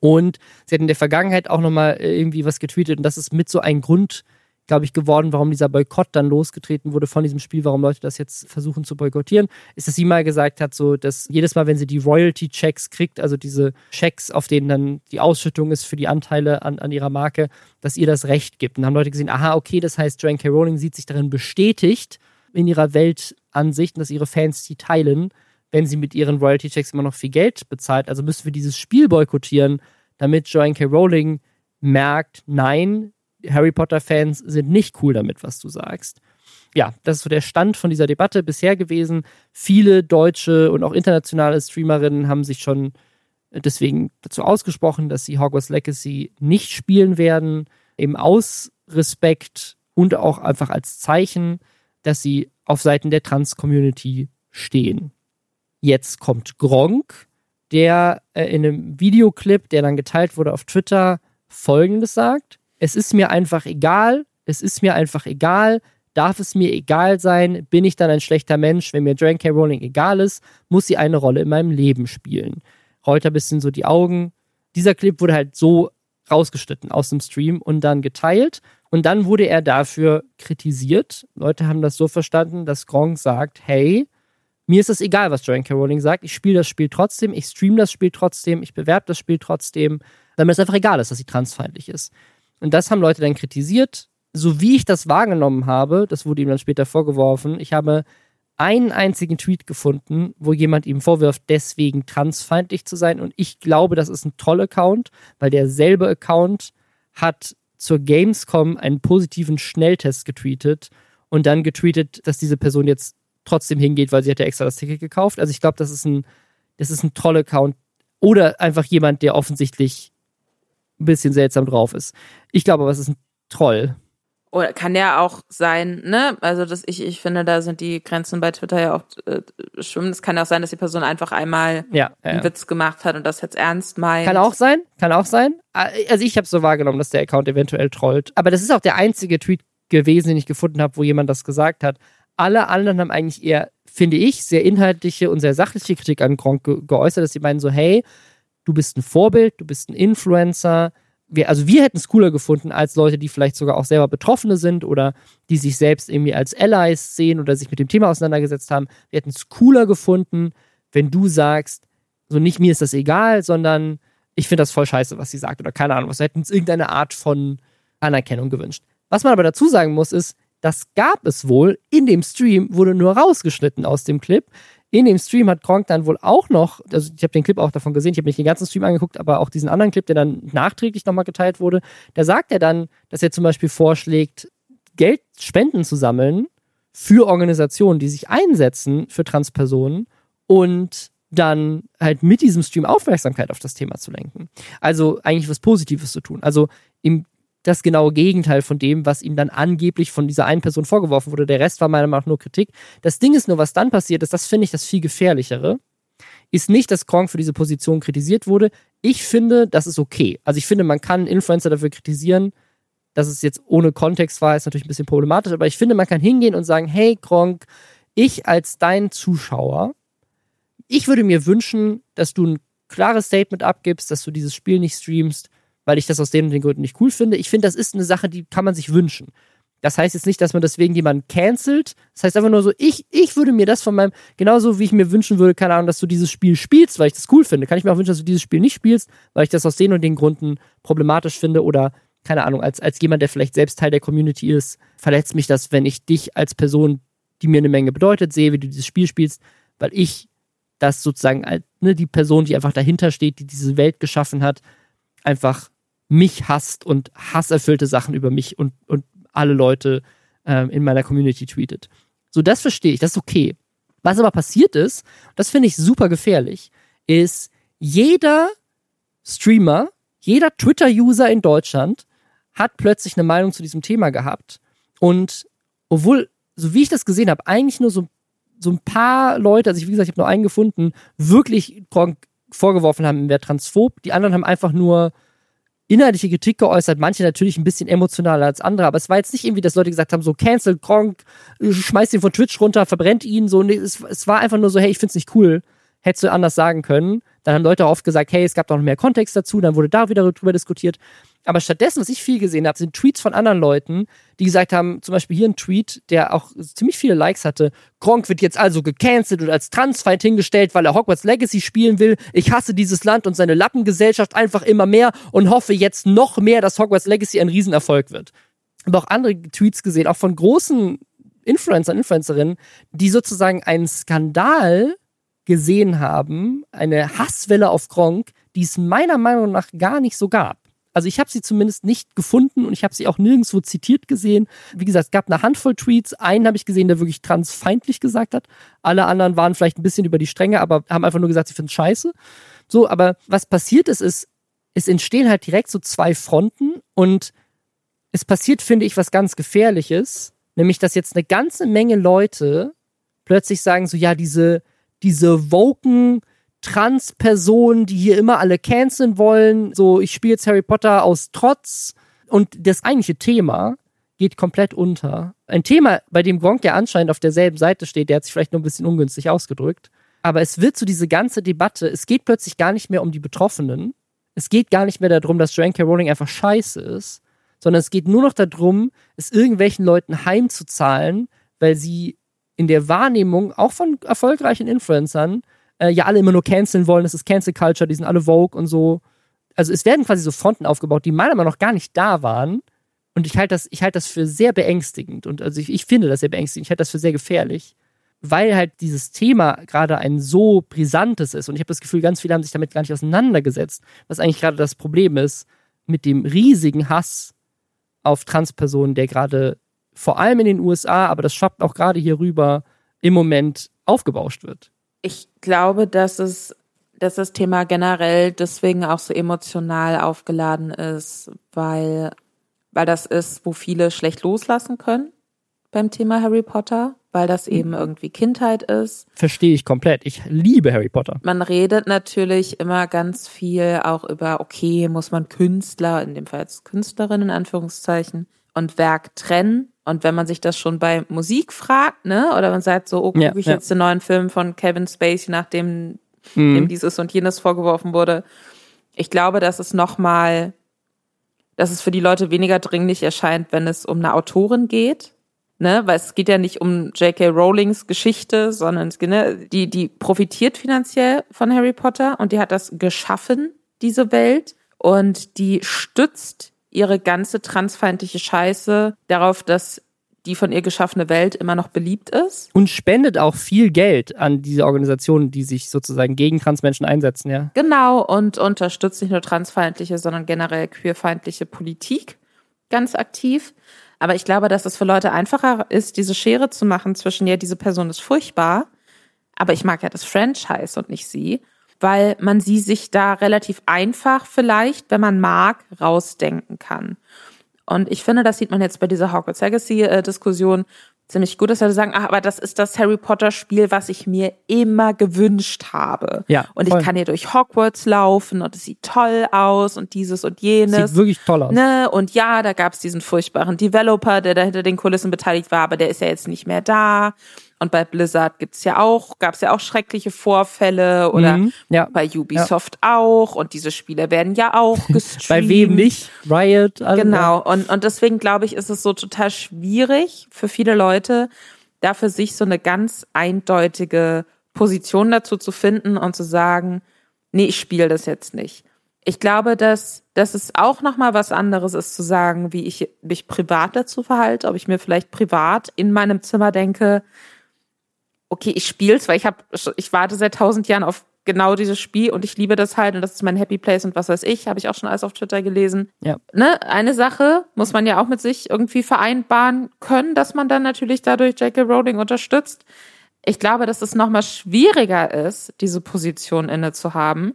Speaker 2: Und sie hat in der Vergangenheit auch nochmal äh, irgendwie was getweetet und das ist mit so ein Grund, glaube ich, geworden, warum dieser Boykott dann losgetreten wurde von diesem Spiel, warum Leute das jetzt versuchen zu boykottieren, ist, dass sie mal gesagt hat, so, dass jedes Mal, wenn sie die Royalty-Checks kriegt, also diese Checks, auf denen dann die Ausschüttung ist für die Anteile an, an ihrer Marke, dass ihr das Recht gibt. Und haben Leute gesehen, aha, okay, das heißt, Joanne K. Rowling sieht sich darin bestätigt in ihrer Weltansicht und dass ihre Fans die teilen wenn sie mit ihren Royalty-Checks immer noch viel Geld bezahlt. Also müssen wir dieses Spiel boykottieren, damit Joanne K. Rowling merkt, nein, Harry Potter-Fans sind nicht cool damit, was du sagst. Ja, das ist so der Stand von dieser Debatte bisher gewesen. Viele deutsche und auch internationale Streamerinnen haben sich schon deswegen dazu ausgesprochen, dass sie Hogwarts Legacy nicht spielen werden, eben aus Respekt und auch einfach als Zeichen, dass sie auf Seiten der Trans-Community stehen. Jetzt kommt Gronk, der äh, in einem Videoclip, der dann geteilt wurde auf Twitter, folgendes sagt: Es ist mir einfach egal, es ist mir einfach egal, darf es mir egal sein, bin ich dann ein schlechter Mensch, wenn mir Joanne K. Rowling egal ist, muss sie eine Rolle in meinem Leben spielen. Rollt ein bisschen so die Augen. Dieser Clip wurde halt so rausgeschnitten aus dem Stream und dann geteilt. Und dann wurde er dafür kritisiert. Leute haben das so verstanden, dass Gronk sagt, hey, Mir ist es egal, was Joanne K. Rowling sagt. Ich spiele das Spiel trotzdem, ich streame das Spiel trotzdem, ich bewerbe das Spiel trotzdem, weil mir es einfach egal ist, dass sie transfeindlich ist. Und das haben Leute dann kritisiert. So wie ich das wahrgenommen habe, das wurde ihm dann später vorgeworfen, ich habe einen einzigen Tweet gefunden, wo jemand ihm vorwirft, deswegen transfeindlich zu sein. Und ich glaube, das ist ein toller Account, weil derselbe Account hat zur Gamescom einen positiven Schnelltest getweetet und dann getweetet, dass diese Person jetzt trotzdem hingeht, weil sie hat ja extra das Ticket gekauft. Also ich glaube, das ist ein, das ist ein toller Account. Oder einfach jemand, der offensichtlich ein bisschen seltsam drauf ist. Ich glaube aber, es ist ein Troll.
Speaker 1: Oder kann der auch sein, ne? Also das, ich, ich finde, da sind die Grenzen bei Twitter ja auch äh, schwimmen. Es kann auch sein, dass die Person einfach einmal
Speaker 2: ja, ja,
Speaker 1: einen Witz gemacht hat und das jetzt ernst meint.
Speaker 2: Kann auch sein, kann auch sein. Also ich habe so wahrgenommen, dass der Account eventuell trollt. Aber das ist auch der einzige Tweet gewesen, den ich gefunden habe, wo jemand das gesagt hat. Alle anderen haben eigentlich eher, finde ich, sehr inhaltliche und sehr sachliche Kritik an Gronk ge geäußert, dass sie meinen so, hey, du bist ein Vorbild, du bist ein Influencer, wir, also wir hätten es cooler gefunden als Leute, die vielleicht sogar auch selber Betroffene sind oder die sich selbst irgendwie als Allies sehen oder sich mit dem Thema auseinandergesetzt haben. Wir hätten es cooler gefunden, wenn du sagst, so nicht mir ist das egal, sondern ich finde das voll scheiße, was sie sagt oder keine Ahnung was. Wir hätten uns irgendeine Art von Anerkennung gewünscht. Was man aber dazu sagen muss, ist, das gab es wohl. In dem Stream wurde nur rausgeschnitten aus dem Clip in dem Stream hat Gronk dann wohl auch noch, also ich habe den Clip auch davon gesehen, ich habe nicht den ganzen Stream angeguckt, aber auch diesen anderen Clip, der dann nachträglich nochmal geteilt wurde, da sagt er dann, dass er zum Beispiel vorschlägt, Geld, Spenden zu sammeln für Organisationen, die sich einsetzen für Transpersonen und dann halt mit diesem Stream Aufmerksamkeit auf das Thema zu lenken. Also eigentlich was Positives zu tun. Also im das genaue Gegenteil von dem, was ihm dann angeblich von dieser einen Person vorgeworfen wurde. Der Rest war meiner Meinung nach nur Kritik. Das Ding ist nur, was dann passiert ist, das finde ich das viel gefährlichere, ist nicht, dass Kronk für diese Position kritisiert wurde. Ich finde, das ist okay. Also ich finde, man kann Influencer dafür kritisieren, dass es jetzt ohne Kontext war, ist natürlich ein bisschen problematisch, aber ich finde, man kann hingehen und sagen, hey Kronk, ich als dein Zuschauer, ich würde mir wünschen, dass du ein klares Statement abgibst, dass du dieses Spiel nicht streamst, weil ich das aus den und den Gründen nicht cool finde. Ich finde, das ist eine Sache, die kann man sich wünschen. Das heißt jetzt nicht, dass man deswegen jemanden cancelt. Das heißt einfach nur so, ich, ich würde mir das von meinem, genauso wie ich mir wünschen würde, keine Ahnung, dass du dieses Spiel spielst, weil ich das cool finde. Kann ich mir auch wünschen, dass du dieses Spiel nicht spielst, weil ich das aus den und den Gründen problematisch finde oder, keine Ahnung, als, als jemand, der vielleicht selbst Teil der Community ist, verletzt mich das, wenn ich dich als Person, die mir eine Menge bedeutet, sehe, wie du dieses Spiel spielst, weil ich das sozusagen, ne, die Person, die einfach dahinter steht, die diese Welt geschaffen hat, einfach mich hasst und hasserfüllte Sachen über mich und, und alle Leute ähm, in meiner Community tweetet. So, das verstehe ich, das ist okay. Was aber passiert ist, das finde ich super gefährlich, ist jeder Streamer, jeder Twitter-User in Deutschland hat plötzlich eine Meinung zu diesem Thema gehabt. Und obwohl, so wie ich das gesehen habe, eigentlich nur so, so ein paar Leute, also ich, wie gesagt, ich habe nur einen gefunden, wirklich vorgeworfen haben, wäre transphob. Die anderen haben einfach nur inhaltliche Kritik geäußert, manche natürlich ein bisschen emotionaler als andere, aber es war jetzt nicht irgendwie, dass Leute gesagt haben, so cancel Gronk, schmeißt ihn von Twitch runter, verbrennt ihn, so, nee, es, es war einfach nur so, hey, ich find's nicht cool, hättest du anders sagen können. Dann haben Leute oft gesagt, hey, es gab doch noch mehr Kontext dazu, dann wurde da wieder drüber diskutiert. Aber stattdessen, was ich viel gesehen habe, sind Tweets von anderen Leuten, die gesagt haben, zum Beispiel hier ein Tweet, der auch ziemlich viele Likes hatte. Gronk wird jetzt also gecancelt und als Transfight hingestellt, weil er Hogwarts Legacy spielen will. Ich hasse dieses Land und seine Lappengesellschaft einfach immer mehr und hoffe jetzt noch mehr, dass Hogwarts Legacy ein Riesenerfolg wird. Aber auch andere Tweets gesehen, auch von großen Influencern, Influencerinnen, die sozusagen einen Skandal gesehen haben, eine Hasswelle auf Gronk, die es meiner Meinung nach gar nicht so gab. Also ich habe sie zumindest nicht gefunden und ich habe sie auch nirgendwo zitiert gesehen. Wie gesagt, es gab eine Handvoll Tweets. Einen habe ich gesehen, der wirklich transfeindlich gesagt hat. Alle anderen waren vielleicht ein bisschen über die Stränge, aber haben einfach nur gesagt, sie finden scheiße. So, aber was passiert ist, ist, es entstehen halt direkt so zwei Fronten und es passiert, finde ich, was ganz Gefährliches, nämlich dass jetzt eine ganze Menge Leute plötzlich sagen so, ja, diese, diese woken Trans-Personen, die hier immer alle canceln wollen. So, ich spiele jetzt Harry Potter aus Trotz. Und das eigentliche Thema geht komplett unter. Ein Thema, bei dem Gronk ja anscheinend auf derselben Seite steht, der hat sich vielleicht nur ein bisschen ungünstig ausgedrückt. Aber es wird so diese ganze Debatte, es geht plötzlich gar nicht mehr um die Betroffenen. Es geht gar nicht mehr darum, dass Joanne K. Rowling einfach scheiße ist, sondern es geht nur noch darum, es irgendwelchen Leuten heimzuzahlen, weil sie in der Wahrnehmung auch von erfolgreichen Influencern äh, ja alle immer nur canceln wollen. Das ist Cancel Culture, die sind alle Vogue und so. Also es werden quasi so Fronten aufgebaut, die meiner Meinung nach noch gar nicht da waren. Und ich halte das, ich das für sehr beängstigend. Und also ich, ich finde das sehr beängstigend. Ich halte das für sehr gefährlich, weil halt dieses Thema gerade ein so brisantes ist. Und ich habe das Gefühl, ganz viele haben sich damit gar nicht auseinandergesetzt, was eigentlich gerade das Problem ist mit dem riesigen Hass auf Transpersonen, der gerade vor allem in den USA, aber das schwappt auch gerade hier rüber, im Moment aufgebauscht wird.
Speaker 1: Ich glaube, dass es dass das Thema generell deswegen auch so emotional aufgeladen ist, weil, weil das ist, wo viele schlecht loslassen können beim Thema Harry Potter, weil das mhm. eben irgendwie Kindheit ist.
Speaker 2: Verstehe ich komplett. Ich liebe Harry Potter.
Speaker 1: Man redet natürlich immer ganz viel auch über, okay, muss man Künstler, in dem Fall jetzt Künstlerinnen in Anführungszeichen, und Werk trennen. Und wenn man sich das schon bei Musik fragt, ne, oder man sagt so, oh, gucke ja, ich ja. jetzt den neuen Film von Kevin Spacey, nachdem mhm. dem dieses und jenes vorgeworfen wurde. Ich glaube, dass es nochmal, dass es für die Leute weniger dringlich erscheint, wenn es um eine Autorin geht. Ne, weil es geht ja nicht um J.K. Rowlings Geschichte, sondern ne, die, die profitiert finanziell von Harry Potter und die hat das geschaffen, diese Welt. Und die stützt ihre ganze transfeindliche Scheiße darauf, dass die von ihr geschaffene Welt immer noch beliebt ist.
Speaker 2: Und spendet auch viel Geld an diese Organisationen, die sich sozusagen gegen Transmenschen einsetzen, ja.
Speaker 1: Genau, und unterstützt nicht nur transfeindliche, sondern generell queerfeindliche Politik ganz aktiv. Aber ich glaube, dass es für Leute einfacher ist, diese Schere zu machen zwischen, ja, diese Person ist furchtbar, aber ich mag ja das Franchise und nicht sie, weil man sie sich da relativ einfach vielleicht, wenn man mag, rausdenken kann. Und ich finde, das sieht man jetzt bei dieser Hogwarts Legacy-Diskussion ziemlich gut, dass Leute sagen, ach, aber das ist das Harry Potter Spiel, was ich mir immer gewünscht habe.
Speaker 2: Ja.
Speaker 1: Und ich kann hier durch Hogwarts laufen und es sieht toll aus und dieses und jenes.
Speaker 2: Sieht wirklich toll aus.
Speaker 1: Ne? Und ja, da gab es diesen furchtbaren Developer, der da hinter den Kulissen beteiligt war, aber der ist ja jetzt nicht mehr da. Und bei Blizzard gibt's ja auch, gab's ja auch schreckliche Vorfälle oder mhm, ja, bei Ubisoft ja. auch. Und diese Spiele werden ja auch gestreamt.
Speaker 2: bei wem nicht? Riot.
Speaker 1: Also genau. Und, und deswegen glaube ich, ist es so total schwierig für viele Leute, da für sich so eine ganz eindeutige Position dazu zu finden und zu sagen, nee, ich spiele das jetzt nicht. Ich glaube, dass, dass es auch nochmal was anderes ist zu sagen, wie ich mich privat dazu verhalte, ob ich mir vielleicht privat in meinem Zimmer denke, okay, ich spiel's, weil ich habe, ich warte seit tausend Jahren auf genau dieses Spiel und ich liebe das halt und das ist mein Happy Place und was weiß ich, habe ich auch schon alles auf Twitter gelesen.
Speaker 2: Ja.
Speaker 1: Ne, eine Sache muss man ja auch mit sich irgendwie vereinbaren können, dass man dann natürlich dadurch J.K. Rowling unterstützt. Ich glaube, dass es nochmal schwieriger ist, diese Position inne zu haben,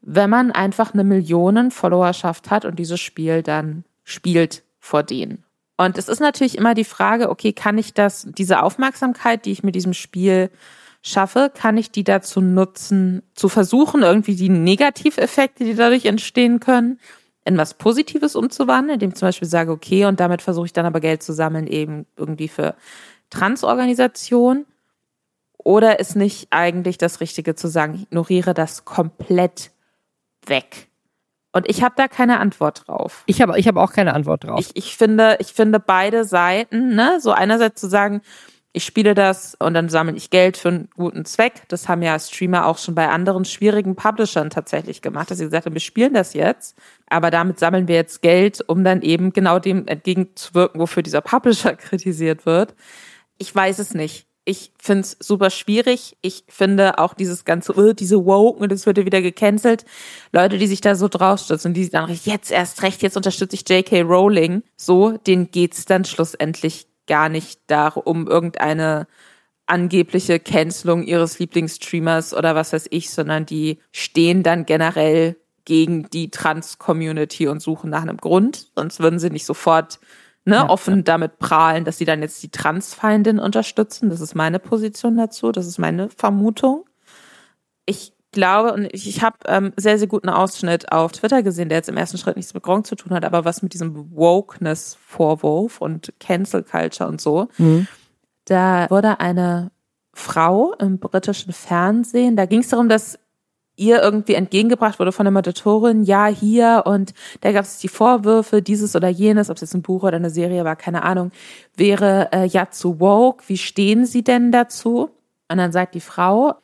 Speaker 1: wenn man einfach eine Millionen Followerschaft hat und dieses Spiel dann spielt vor denen. Und es ist natürlich immer die Frage, okay, kann ich das, diese Aufmerksamkeit, die ich mit diesem Spiel schaffe, kann ich die dazu nutzen, zu versuchen, irgendwie die Negativeffekte, die dadurch entstehen können, in was Positives umzuwandeln, indem ich zum Beispiel sage, okay, und damit versuche ich dann aber Geld zu sammeln, eben irgendwie für Transorganisationen. Oder ist nicht eigentlich das Richtige zu sagen, ich ignoriere das komplett weg? Und ich habe da keine Antwort drauf.
Speaker 2: Ich habe ich hab auch keine Antwort drauf.
Speaker 1: Ich, ich, finde, ich finde beide Seiten, ne, so einerseits zu sagen, ich spiele das und dann sammle ich Geld für einen guten Zweck. Das haben ja Streamer auch schon bei anderen schwierigen Publishern tatsächlich gemacht, dass sie gesagt haben, wir spielen das jetzt, aber damit sammeln wir jetzt Geld, um dann eben genau dem entgegenzuwirken, wofür dieser Publisher kritisiert wird. Ich weiß es nicht ich finde es super schwierig. Ich finde auch dieses ganze, uh, diese Woke, das wird ja wieder gecancelt. Leute, die sich da so draufstürzen, die dann jetzt erst recht, jetzt unterstütze ich J.K. Rowling, so, denen geht's dann schlussendlich gar nicht darum, um irgendeine angebliche Cancelung ihres Lieblingsstreamers oder was weiß ich, sondern die stehen dann generell gegen die Trans-Community und suchen nach einem Grund. Sonst würden sie nicht sofort ne, ja, offen ja. damit prahlen, dass sie dann jetzt die Transfeindin unterstützen. Das ist meine Position dazu, das ist meine Vermutung. Ich glaube, und ich, ich habe ähm, sehr, sehr guten Ausschnitt auf Twitter gesehen, der jetzt im ersten Schritt nichts mit Gronk zu tun hat, aber was mit diesem Wokeness-Vorwurf und Cancel Culture und so. Mhm. Da wurde eine Frau im britischen Fernsehen, da ging es darum, dass ihr irgendwie entgegengebracht wurde von der Moderatorin, ja, hier und da gab es die Vorwürfe, dieses oder jenes, ob es jetzt ein Buch oder eine Serie war, keine Ahnung, wäre äh, ja zu woke. Wie stehen Sie denn dazu? Und dann sagt die Frau,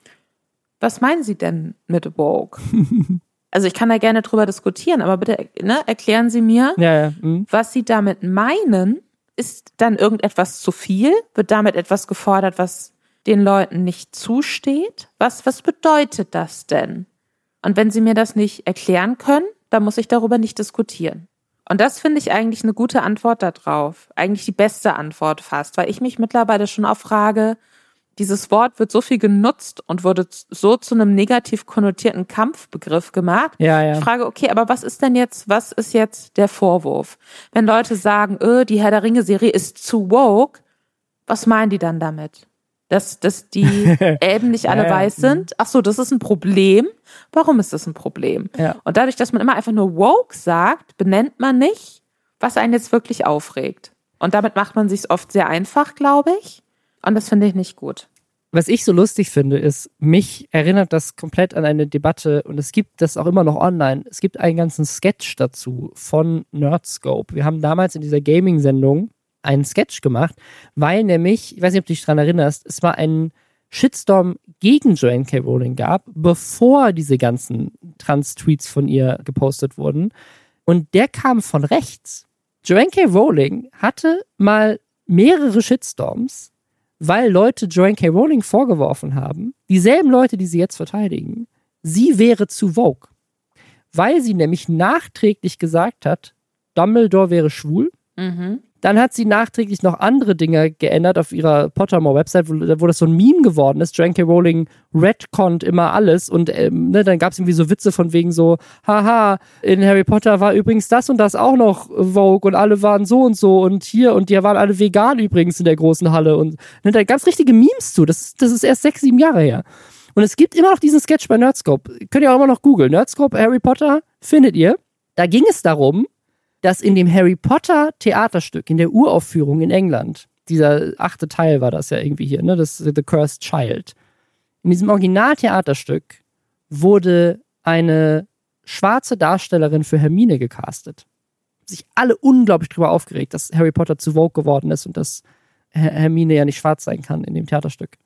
Speaker 1: was meinen Sie denn mit woke? also ich kann da gerne drüber diskutieren, aber bitte ne, erklären Sie mir,
Speaker 2: ja, ja. Mhm.
Speaker 1: was Sie damit meinen. Ist dann irgendetwas zu viel? Wird damit etwas gefordert, was den Leuten nicht zusteht? Was, was bedeutet das denn? Und wenn Sie mir das nicht erklären können, dann muss ich darüber nicht diskutieren. Und das finde ich eigentlich eine gute Antwort darauf. Eigentlich die beste Antwort fast, weil ich mich mittlerweile schon auch frage, dieses Wort wird so viel genutzt und wurde so zu einem negativ konnotierten Kampfbegriff gemacht.
Speaker 2: Ja, ja.
Speaker 1: Ich frage, okay, aber was ist denn jetzt, was ist jetzt der Vorwurf? Wenn Leute sagen, öh, die Herr der Ringe Serie ist zu woke, was meinen die dann damit? Dass, dass die Elben nicht alle weiß sind? Ach so, das ist ein Problem. Warum ist das ein Problem?
Speaker 2: Ja.
Speaker 1: Und dadurch, dass man immer einfach nur woke sagt, benennt man nicht, was einen jetzt wirklich aufregt. Und damit macht man sich oft sehr einfach, glaube ich. Und das finde ich nicht gut.
Speaker 2: Was ich so lustig finde, ist, mich erinnert das komplett an eine Debatte und es gibt das auch immer noch online. Es gibt einen ganzen Sketch dazu von Nerdscope. Wir haben damals in dieser Gaming-Sendung einen Sketch gemacht, weil nämlich, ich weiß nicht, ob du dich daran erinnerst, es war ein Shitstorm gegen Joanne K. Rowling gab, bevor diese ganzen Trans-Tweets von ihr gepostet wurden. Und der kam von rechts. Joanne K. Rowling hatte mal mehrere Shitstorms, weil Leute Joanne K. Rowling vorgeworfen haben, dieselben Leute, die sie jetzt verteidigen, sie wäre zu Vogue. Weil sie nämlich nachträglich gesagt hat, Dumbledore wäre schwul.
Speaker 1: Mhm.
Speaker 2: Dann hat sie nachträglich noch andere Dinge geändert auf ihrer Pottermore-Website, wo, wo, das so ein Meme geworden ist. J.K. Rowling retconnt immer alles und ähm, ne, dann gab es irgendwie so Witze von wegen so, haha, in Harry Potter war übrigens das und das auch noch Vogue und alle waren so und so und hier und die waren alle vegan übrigens in der großen Halle und ne, da gab es richtige Memes zu. Das, das ist erst sechs, sieben Jahre her. Und es gibt immer noch diesen Sketch bei Nerdscope. Könnt ihr auch immer noch googeln. Nerdscope Harry Potter findet ihr. Da ging es darum, dass in dem Harry Potter Theaterstück, in der Uraufführung in England, dieser achte Teil war das ja irgendwie hier, ne, das The Cursed Child. In diesem Originaltheaterstück wurde eine schwarze Darstellerin für Hermine gecastet. Sich alle unglaublich drüber aufgeregt, dass Harry Potter zu Vogue geworden ist und dass Hermine ja nicht schwarz sein kann in dem Theaterstück.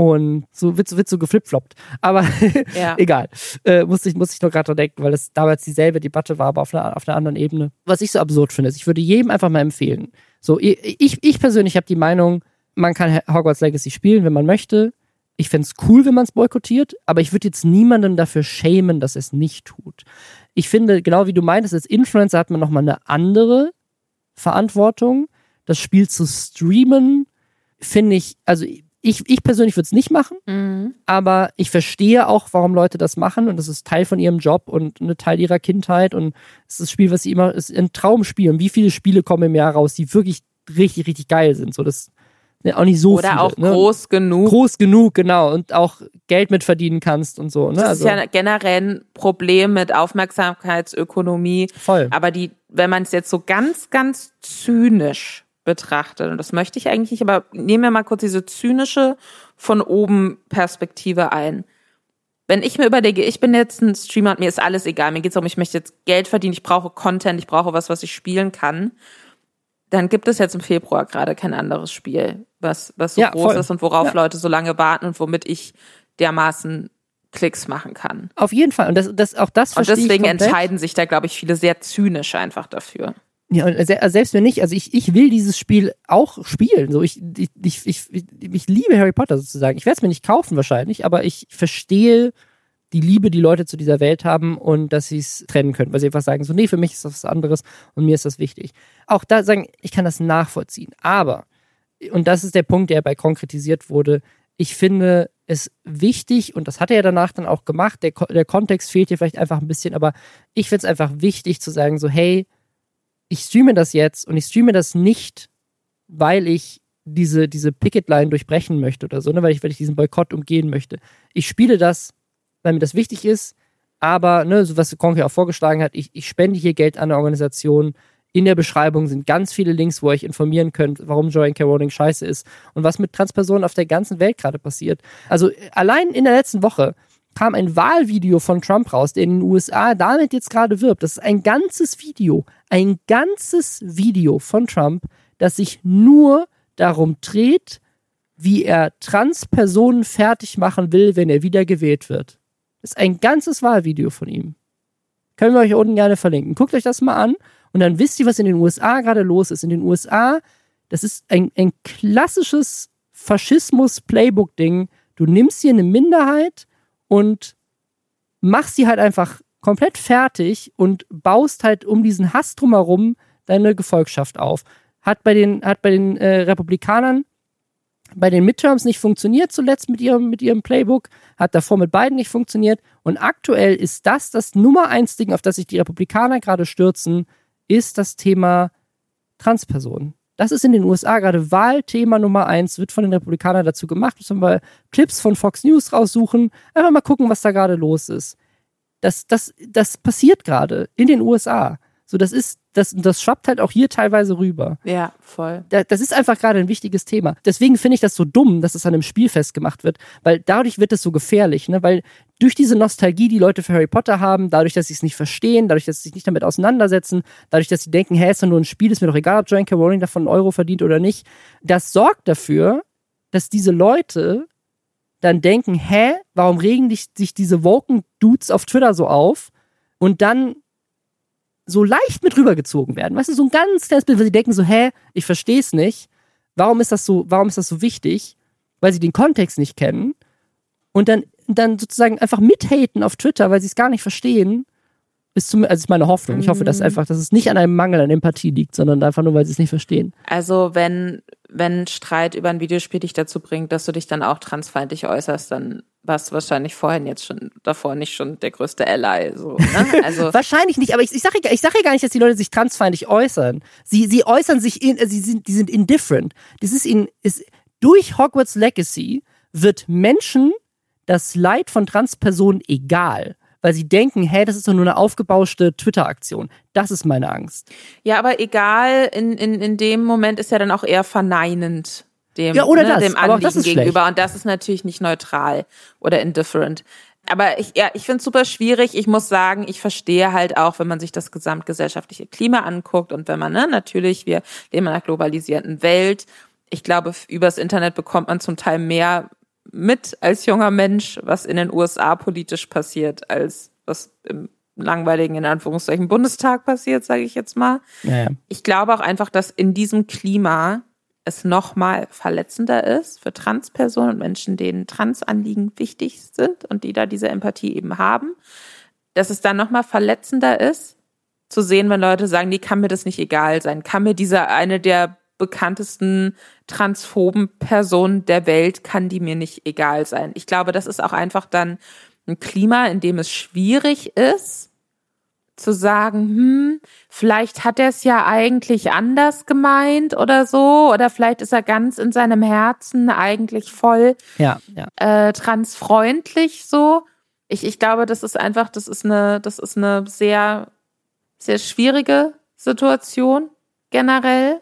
Speaker 2: Und so wird, wird so geflipfloppt. Aber ja. egal. Äh, muss, ich, muss ich nur gerade dran denken, weil es damals dieselbe Debatte war, aber auf einer, auf einer anderen Ebene. Was ich so absurd finde, ist, ich würde jedem einfach mal empfehlen. So, ich, ich persönlich habe die Meinung, man kann Hogwarts Legacy spielen, wenn man möchte. Ich fände es cool, wenn man es boykottiert, aber ich würde jetzt niemanden dafür schämen, dass es nicht tut. Ich finde, genau wie du meintest, als Influencer hat man nochmal eine andere Verantwortung. Das Spiel zu streamen, finde ich, also ich, ich persönlich würde es nicht machen,
Speaker 1: mhm.
Speaker 2: aber ich verstehe auch, warum Leute das machen und das ist Teil von ihrem Job und eine Teil ihrer Kindheit und es ist das Spiel, was sie immer, ist ein Traumspiel. Und wie viele Spiele kommen im Jahr raus, die wirklich richtig, richtig geil sind? So, das ne, auch nicht so
Speaker 1: Oder
Speaker 2: viele,
Speaker 1: auch
Speaker 2: ne?
Speaker 1: groß genug.
Speaker 2: Groß genug, genau. Und auch Geld mit verdienen kannst und so. Ne?
Speaker 1: Das
Speaker 2: also,
Speaker 1: ist ja generell ein Problem mit Aufmerksamkeitsökonomie.
Speaker 2: Voll.
Speaker 1: Aber die, wenn man es jetzt so ganz, ganz zynisch betrachtet. Und das möchte ich eigentlich nicht, aber nehmen wir mal kurz diese zynische von oben Perspektive ein. Wenn ich mir überlege, ich bin jetzt ein Streamer und mir ist alles egal, mir geht es um, ich möchte jetzt Geld verdienen, ich brauche Content, ich brauche was, was ich spielen kann, dann gibt es jetzt im Februar gerade kein anderes Spiel, was, was so
Speaker 2: ja,
Speaker 1: groß
Speaker 2: voll.
Speaker 1: ist und worauf
Speaker 2: ja.
Speaker 1: Leute so lange warten und womit ich dermaßen Klicks machen kann.
Speaker 2: Auf jeden Fall. Und das, das, auch das
Speaker 1: Und deswegen entscheiden sich da, glaube ich, viele sehr zynisch einfach dafür.
Speaker 2: Ja, also selbst wenn nicht, also ich, ich will dieses Spiel auch spielen. So, ich, ich, ich, ich, ich liebe Harry Potter sozusagen. Ich werde es mir nicht kaufen wahrscheinlich, aber ich verstehe die Liebe, die Leute zu dieser Welt haben und dass sie es trennen können, weil sie einfach sagen, so, nee, für mich ist das was anderes und mir ist das wichtig. Auch da sagen, ich kann das nachvollziehen. Aber, und das ist der Punkt, der bei konkretisiert wurde, ich finde es wichtig, und das hat er ja danach dann auch gemacht, der, der Kontext fehlt hier vielleicht einfach ein bisschen, aber ich finde es einfach wichtig zu sagen, so, hey, ich streame das jetzt und ich streame das nicht, weil ich diese, diese Picket-Line durchbrechen möchte oder so, ne, weil ich, weil ich diesen Boykott umgehen möchte. Ich spiele das, weil mir das wichtig ist, aber, ne, so was Konke auch vorgeschlagen hat, ich, ich spende hier Geld an eine Organisation. In der Beschreibung sind ganz viele Links, wo ihr euch informieren könnt, warum Joanne K. Rowling scheiße ist und was mit Transpersonen auf der ganzen Welt gerade passiert. Also allein in der letzten Woche kam ein Wahlvideo von Trump raus, der in den USA damit jetzt gerade wirbt. Das ist ein ganzes Video, ein ganzes Video von Trump, das sich nur darum dreht, wie er Transpersonen fertig machen will, wenn er wieder gewählt wird. Das ist ein ganzes Wahlvideo von ihm. Können wir euch unten gerne verlinken. Guckt euch das mal an und dann wisst ihr, was in den USA gerade los ist. In den USA, das ist ein, ein klassisches Faschismus-Playbook-Ding. Du nimmst hier eine Minderheit und machst sie halt einfach komplett fertig und baust halt um diesen Hass drumherum deine Gefolgschaft auf. Hat bei den, hat bei den äh, Republikanern bei den Midterms nicht funktioniert zuletzt mit ihrem, mit ihrem Playbook, hat davor mit beiden nicht funktioniert. Und aktuell ist das das Nummer eins Ding, auf das sich die Republikaner gerade stürzen, ist das Thema Transpersonen. Das ist in den USA gerade Wahlthema Nummer eins, wird von den Republikanern dazu gemacht. Müssen wir Clips von Fox News raussuchen, einfach mal gucken, was da gerade los ist. Das, das, das passiert gerade in den USA. So, das ist, das, das schwappt halt auch hier teilweise rüber.
Speaker 1: Ja, voll.
Speaker 2: das ist einfach gerade ein wichtiges Thema. Deswegen finde ich das so dumm, dass es an einem Spiel festgemacht wird, weil dadurch wird es so gefährlich, ne? Weil durch diese Nostalgie, die Leute für Harry Potter haben, dadurch, dass sie es nicht verstehen, dadurch, dass sie sich nicht damit auseinandersetzen, dadurch, dass sie denken, hä, ist doch nur ein Spiel, ist mir doch egal, ob Joanne K. Rowling davon einen Euro verdient oder nicht, das sorgt dafür, dass diese Leute dann denken, hä, warum regen sich diese woken Dudes auf Twitter so auf? Und dann so leicht mit rübergezogen werden. Weißt du, so ein ganz kleines Bild, weil sie denken so, hä, ich verstehe es nicht. Warum ist das so, warum ist das so wichtig? Weil sie den Kontext nicht kennen und dann, dann sozusagen einfach mithaten auf Twitter, weil sie es gar nicht verstehen. Ist zum, also ist meine Hoffnung. Ich hoffe, dass mhm. einfach, dass es nicht an einem Mangel an Empathie liegt, sondern einfach nur, weil sie es nicht verstehen.
Speaker 1: Also wenn, wenn Streit über ein Videospiel dich dazu bringt, dass du dich dann auch transfeindlich äußerst, dann warst du wahrscheinlich vorhin jetzt schon davor nicht schon der größte Ally. So, ne?
Speaker 2: also wahrscheinlich nicht, aber ich, ich sage ich sag ja gar nicht, dass die Leute sich transfeindlich äußern. Sie, sie äußern sich, in, sie sind, die sind indifferent. Das ist in, ist, durch Hogwarts Legacy wird Menschen das Leid von Transpersonen egal weil sie denken, hey, das ist doch nur eine aufgebauschte Twitter-Aktion. Das ist meine Angst.
Speaker 1: Ja, aber egal, in, in, in dem Moment ist ja dann auch eher verneinend dem,
Speaker 2: ja, oder ne, das,
Speaker 1: dem Anliegen gegenüber. Schlecht. Und das ist natürlich nicht neutral oder indifferent. Aber ich, ja, ich finde es super schwierig. Ich muss sagen, ich verstehe halt auch, wenn man sich das gesamtgesellschaftliche Klima anguckt und wenn man, ne, natürlich, wir leben in einer globalisierten Welt. Ich glaube, übers Internet bekommt man zum Teil mehr mit als junger Mensch, was in den USA politisch passiert, als was im langweiligen, in Anführungszeichen, Bundestag passiert, sage ich jetzt mal. Ja, ja. Ich glaube auch einfach, dass in diesem Klima es nochmal verletzender ist für Transpersonen und Menschen, denen Transanliegen wichtig sind und die da diese Empathie eben haben, dass es dann nochmal verletzender ist, zu sehen, wenn Leute sagen, nee, kann mir das nicht egal sein, kann mir dieser eine der bekanntesten transphoben Personen der Welt, kann die mir nicht egal sein. Ich glaube, das ist auch einfach dann ein Klima, in dem es schwierig ist, zu sagen, hm, vielleicht hat er es ja eigentlich anders gemeint oder so, oder vielleicht ist er ganz in seinem Herzen eigentlich voll
Speaker 2: ja, ja.
Speaker 1: Äh, transfreundlich so. Ich, ich glaube, das ist einfach, das ist eine, das ist eine sehr, sehr schwierige Situation generell.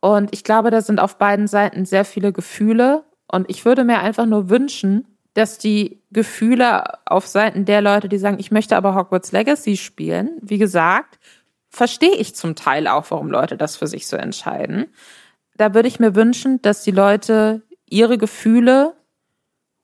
Speaker 1: Und ich glaube, da sind auf beiden Seiten sehr viele Gefühle. Und ich würde mir einfach nur wünschen, dass die Gefühle auf Seiten der Leute, die sagen, ich möchte aber Hogwarts Legacy spielen, wie gesagt, verstehe ich zum Teil auch, warum Leute das für sich so entscheiden. Da würde ich mir wünschen, dass die Leute ihre Gefühle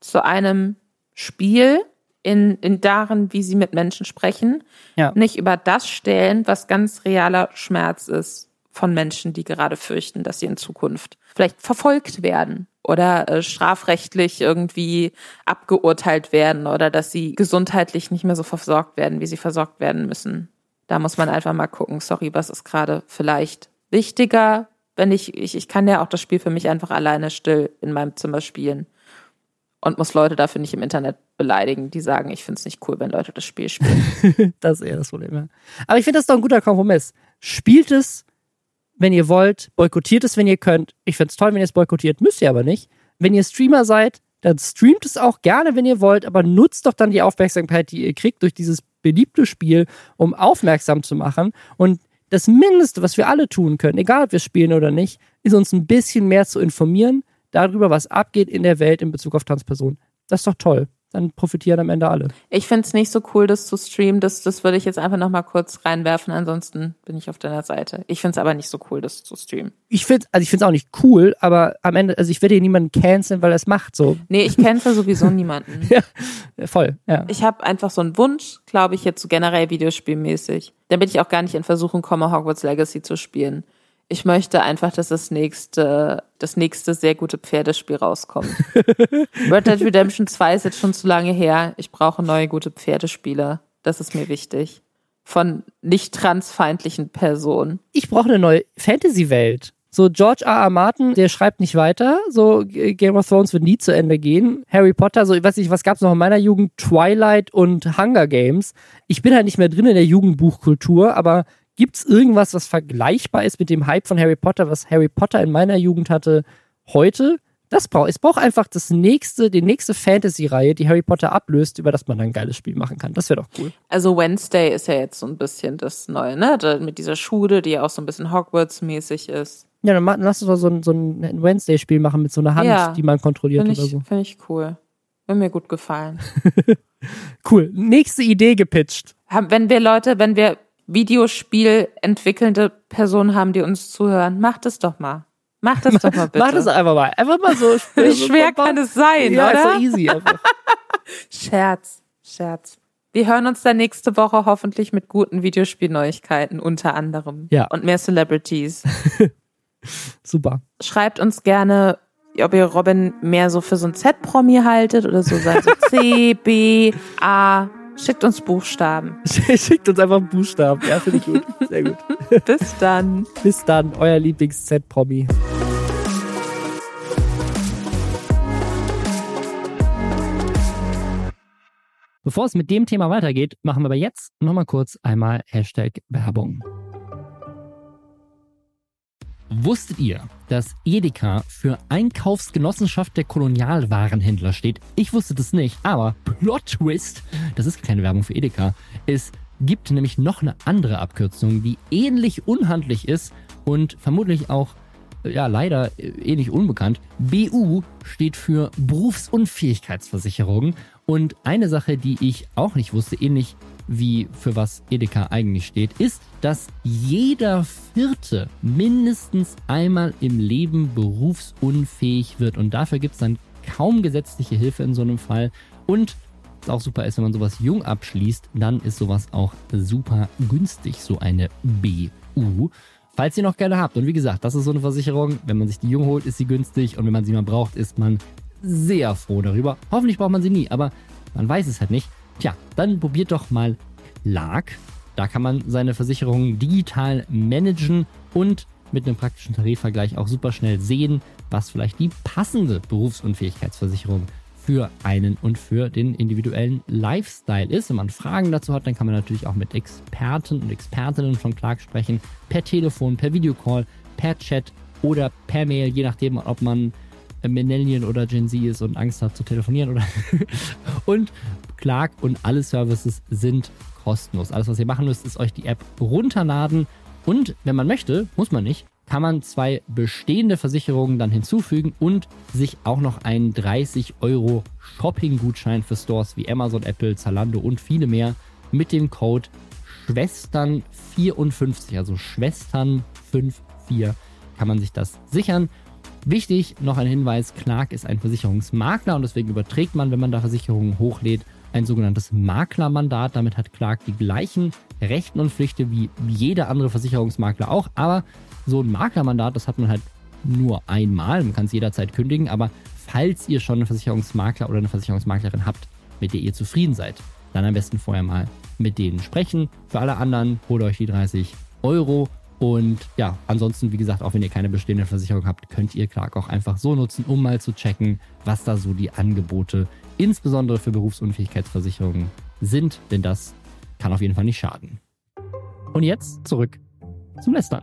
Speaker 1: zu einem Spiel in, in darin, wie sie mit Menschen sprechen, ja. nicht über das stellen, was ganz realer Schmerz ist von Menschen, die gerade fürchten, dass sie in Zukunft vielleicht verfolgt werden oder äh, strafrechtlich irgendwie abgeurteilt werden oder dass sie gesundheitlich nicht mehr so versorgt werden, wie sie versorgt werden müssen. Da muss man einfach mal gucken, sorry, was ist gerade vielleicht wichtiger, wenn ich, ich, ich kann ja auch das Spiel für mich einfach alleine still in meinem Zimmer spielen und muss Leute dafür nicht im Internet beleidigen, die sagen, ich finde es nicht cool, wenn Leute das Spiel spielen.
Speaker 2: das ist eher das Problem, ja. Aber ich finde das doch ein guter Kompromiss. Spielt es wenn ihr wollt, boykottiert es, wenn ihr könnt. Ich finde es toll, wenn ihr es boykottiert, müsst ihr aber nicht. Wenn ihr Streamer seid, dann streamt es auch gerne, wenn ihr wollt, aber nutzt doch dann die Aufmerksamkeit, die ihr kriegt durch dieses beliebte Spiel, um aufmerksam zu machen. Und das Mindeste, was wir alle tun können, egal ob wir spielen oder nicht, ist uns ein bisschen mehr zu informieren darüber, was abgeht in der Welt in Bezug auf Transpersonen. Das ist doch toll. Dann profitieren am Ende alle.
Speaker 1: Ich finde es nicht so cool, das zu streamen. Das, das würde ich jetzt einfach nochmal kurz reinwerfen. Ansonsten bin ich auf deiner Seite. Ich finde es aber nicht so cool, das zu streamen.
Speaker 2: Ich finde also ich finde es auch nicht cool, aber am Ende, also ich werde hier niemanden canceln, weil er es macht. So.
Speaker 1: Nee, ich cancel sowieso niemanden.
Speaker 2: ja, voll, ja.
Speaker 1: Ich habe einfach so einen Wunsch, glaube ich, jetzt so generell videospielmäßig. Damit ich auch gar nicht in Versuchung komme, Hogwarts Legacy zu spielen. Ich möchte einfach, dass das nächste, das nächste sehr gute Pferdespiel rauskommt. Red Dead Redemption 2 ist jetzt schon zu lange her. Ich brauche neue gute Pferdespiele. Das ist mir wichtig. Von nicht transfeindlichen Personen.
Speaker 2: Ich brauche eine neue Fantasy-Welt. So George R. R. Martin, der schreibt nicht weiter. So Game of Thrones wird nie zu Ende gehen. Harry Potter, so ich weiß nicht, was gab es noch in meiner Jugend? Twilight und Hunger Games. Ich bin halt nicht mehr drin in der Jugendbuchkultur, aber Gibt es irgendwas, was vergleichbar ist mit dem Hype von Harry Potter, was Harry Potter in meiner Jugend hatte, heute? Das braucht, es braucht einfach das nächste, die nächste Fantasy-Reihe, die Harry Potter ablöst, über das man dann ein geiles Spiel machen kann. Das wäre doch cool.
Speaker 1: Also Wednesday ist ja jetzt so ein bisschen das Neue, ne? Mit dieser Schule, die ja auch so ein bisschen Hogwarts-mäßig ist.
Speaker 2: Ja, dann lass uns doch so ein, so ein Wednesday-Spiel machen mit so einer Hand, ja, die man kontrolliert
Speaker 1: ich,
Speaker 2: oder so.
Speaker 1: Finde ich cool. Wird mir gut gefallen.
Speaker 2: cool. Nächste Idee gepitcht.
Speaker 1: Wenn wir Leute, wenn wir Videospiel entwickelnde Personen haben, die uns zuhören, macht es doch mal. Macht es doch mal bitte.
Speaker 2: Macht es einfach mal. Einfach mal so.
Speaker 1: Wie schwer kann es sein,
Speaker 2: ja,
Speaker 1: oder?
Speaker 2: Ja, so easy einfach.
Speaker 1: Scherz, Scherz. Wir hören uns dann nächste Woche hoffentlich mit guten Videospielneuigkeiten unter anderem.
Speaker 2: Ja.
Speaker 1: Und mehr Celebrities.
Speaker 2: Super.
Speaker 1: Schreibt uns gerne, ob ihr Robin mehr so für so ein Z-Promi haltet oder so, so C, B, A, Schickt uns Buchstaben.
Speaker 2: Schickt uns einfach Buchstaben. Ja, finde ich gut. Sehr gut.
Speaker 1: Bis dann.
Speaker 2: Bis dann, euer Lieblings-Z-Promi. Bevor es mit dem Thema weitergeht, machen wir aber jetzt nochmal kurz einmal Hashtag Werbung. Wusstet ihr, dass Edeka für Einkaufsgenossenschaft der Kolonialwarenhändler steht? Ich wusste das nicht, aber Plot Twist, das ist keine Werbung für Edeka. Es gibt nämlich noch eine andere Abkürzung, die ähnlich unhandlich ist und vermutlich auch ja leider ähnlich unbekannt. BU steht für Berufsunfähigkeitsversicherung und eine Sache, die ich auch nicht wusste, ähnlich wie für was Edeka eigentlich steht, ist, dass jeder Vierte mindestens einmal im Leben berufsunfähig wird. Und dafür gibt es dann kaum gesetzliche Hilfe in so einem Fall. Und was auch super ist, wenn man sowas jung abschließt, dann ist sowas auch super günstig, so eine BU. Falls ihr noch keine habt. Und wie gesagt, das ist so eine Versicherung. Wenn man sich die jung holt, ist sie günstig. Und wenn man sie mal braucht, ist man sehr froh darüber. Hoffentlich braucht man sie nie, aber man weiß es halt nicht. Tja, dann probiert doch mal Clark. Da kann man seine Versicherungen digital managen und mit einem praktischen Tarifvergleich auch super schnell sehen, was vielleicht die passende Berufsunfähigkeitsversicherung für einen und für den individuellen Lifestyle ist. Wenn man Fragen dazu hat, dann kann man natürlich auch mit Experten und Expertinnen von Clark sprechen, per Telefon, per Videocall, per Chat oder per Mail, je nachdem, ob man Millennial oder Gen Z ist und Angst hat zu telefonieren oder und Clark und alle Services sind kostenlos. Alles, was ihr machen müsst, ist euch die App runterladen und wenn man möchte, muss man nicht, kann man zwei bestehende Versicherungen dann hinzufügen und sich auch noch einen 30 Euro Shopping-Gutschein für Stores wie Amazon, Apple, Zalando und viele mehr mit dem Code Schwestern54, also Schwestern54 kann man sich das sichern. Wichtig, noch ein Hinweis, Clark ist ein Versicherungsmakler und deswegen überträgt man, wenn man da Versicherungen hochlädt, ein sogenanntes Maklermandat. Damit hat Clark die gleichen Rechten und Pflichten wie jeder andere Versicherungsmakler auch. Aber so ein Maklermandat, das hat man halt nur einmal. Man kann es jederzeit kündigen. Aber falls ihr schon einen Versicherungsmakler oder eine Versicherungsmaklerin habt, mit der ihr zufrieden seid, dann am besten vorher mal mit denen sprechen. Für alle anderen holt euch die 30 Euro und ja, ansonsten, wie gesagt, auch wenn ihr keine bestehende Versicherung habt, könnt ihr Clark auch einfach so nutzen, um mal zu checken, was da so die Angebote, insbesondere für Berufsunfähigkeitsversicherungen, sind. Denn das kann auf jeden Fall nicht schaden. Und jetzt zurück zum Lästern.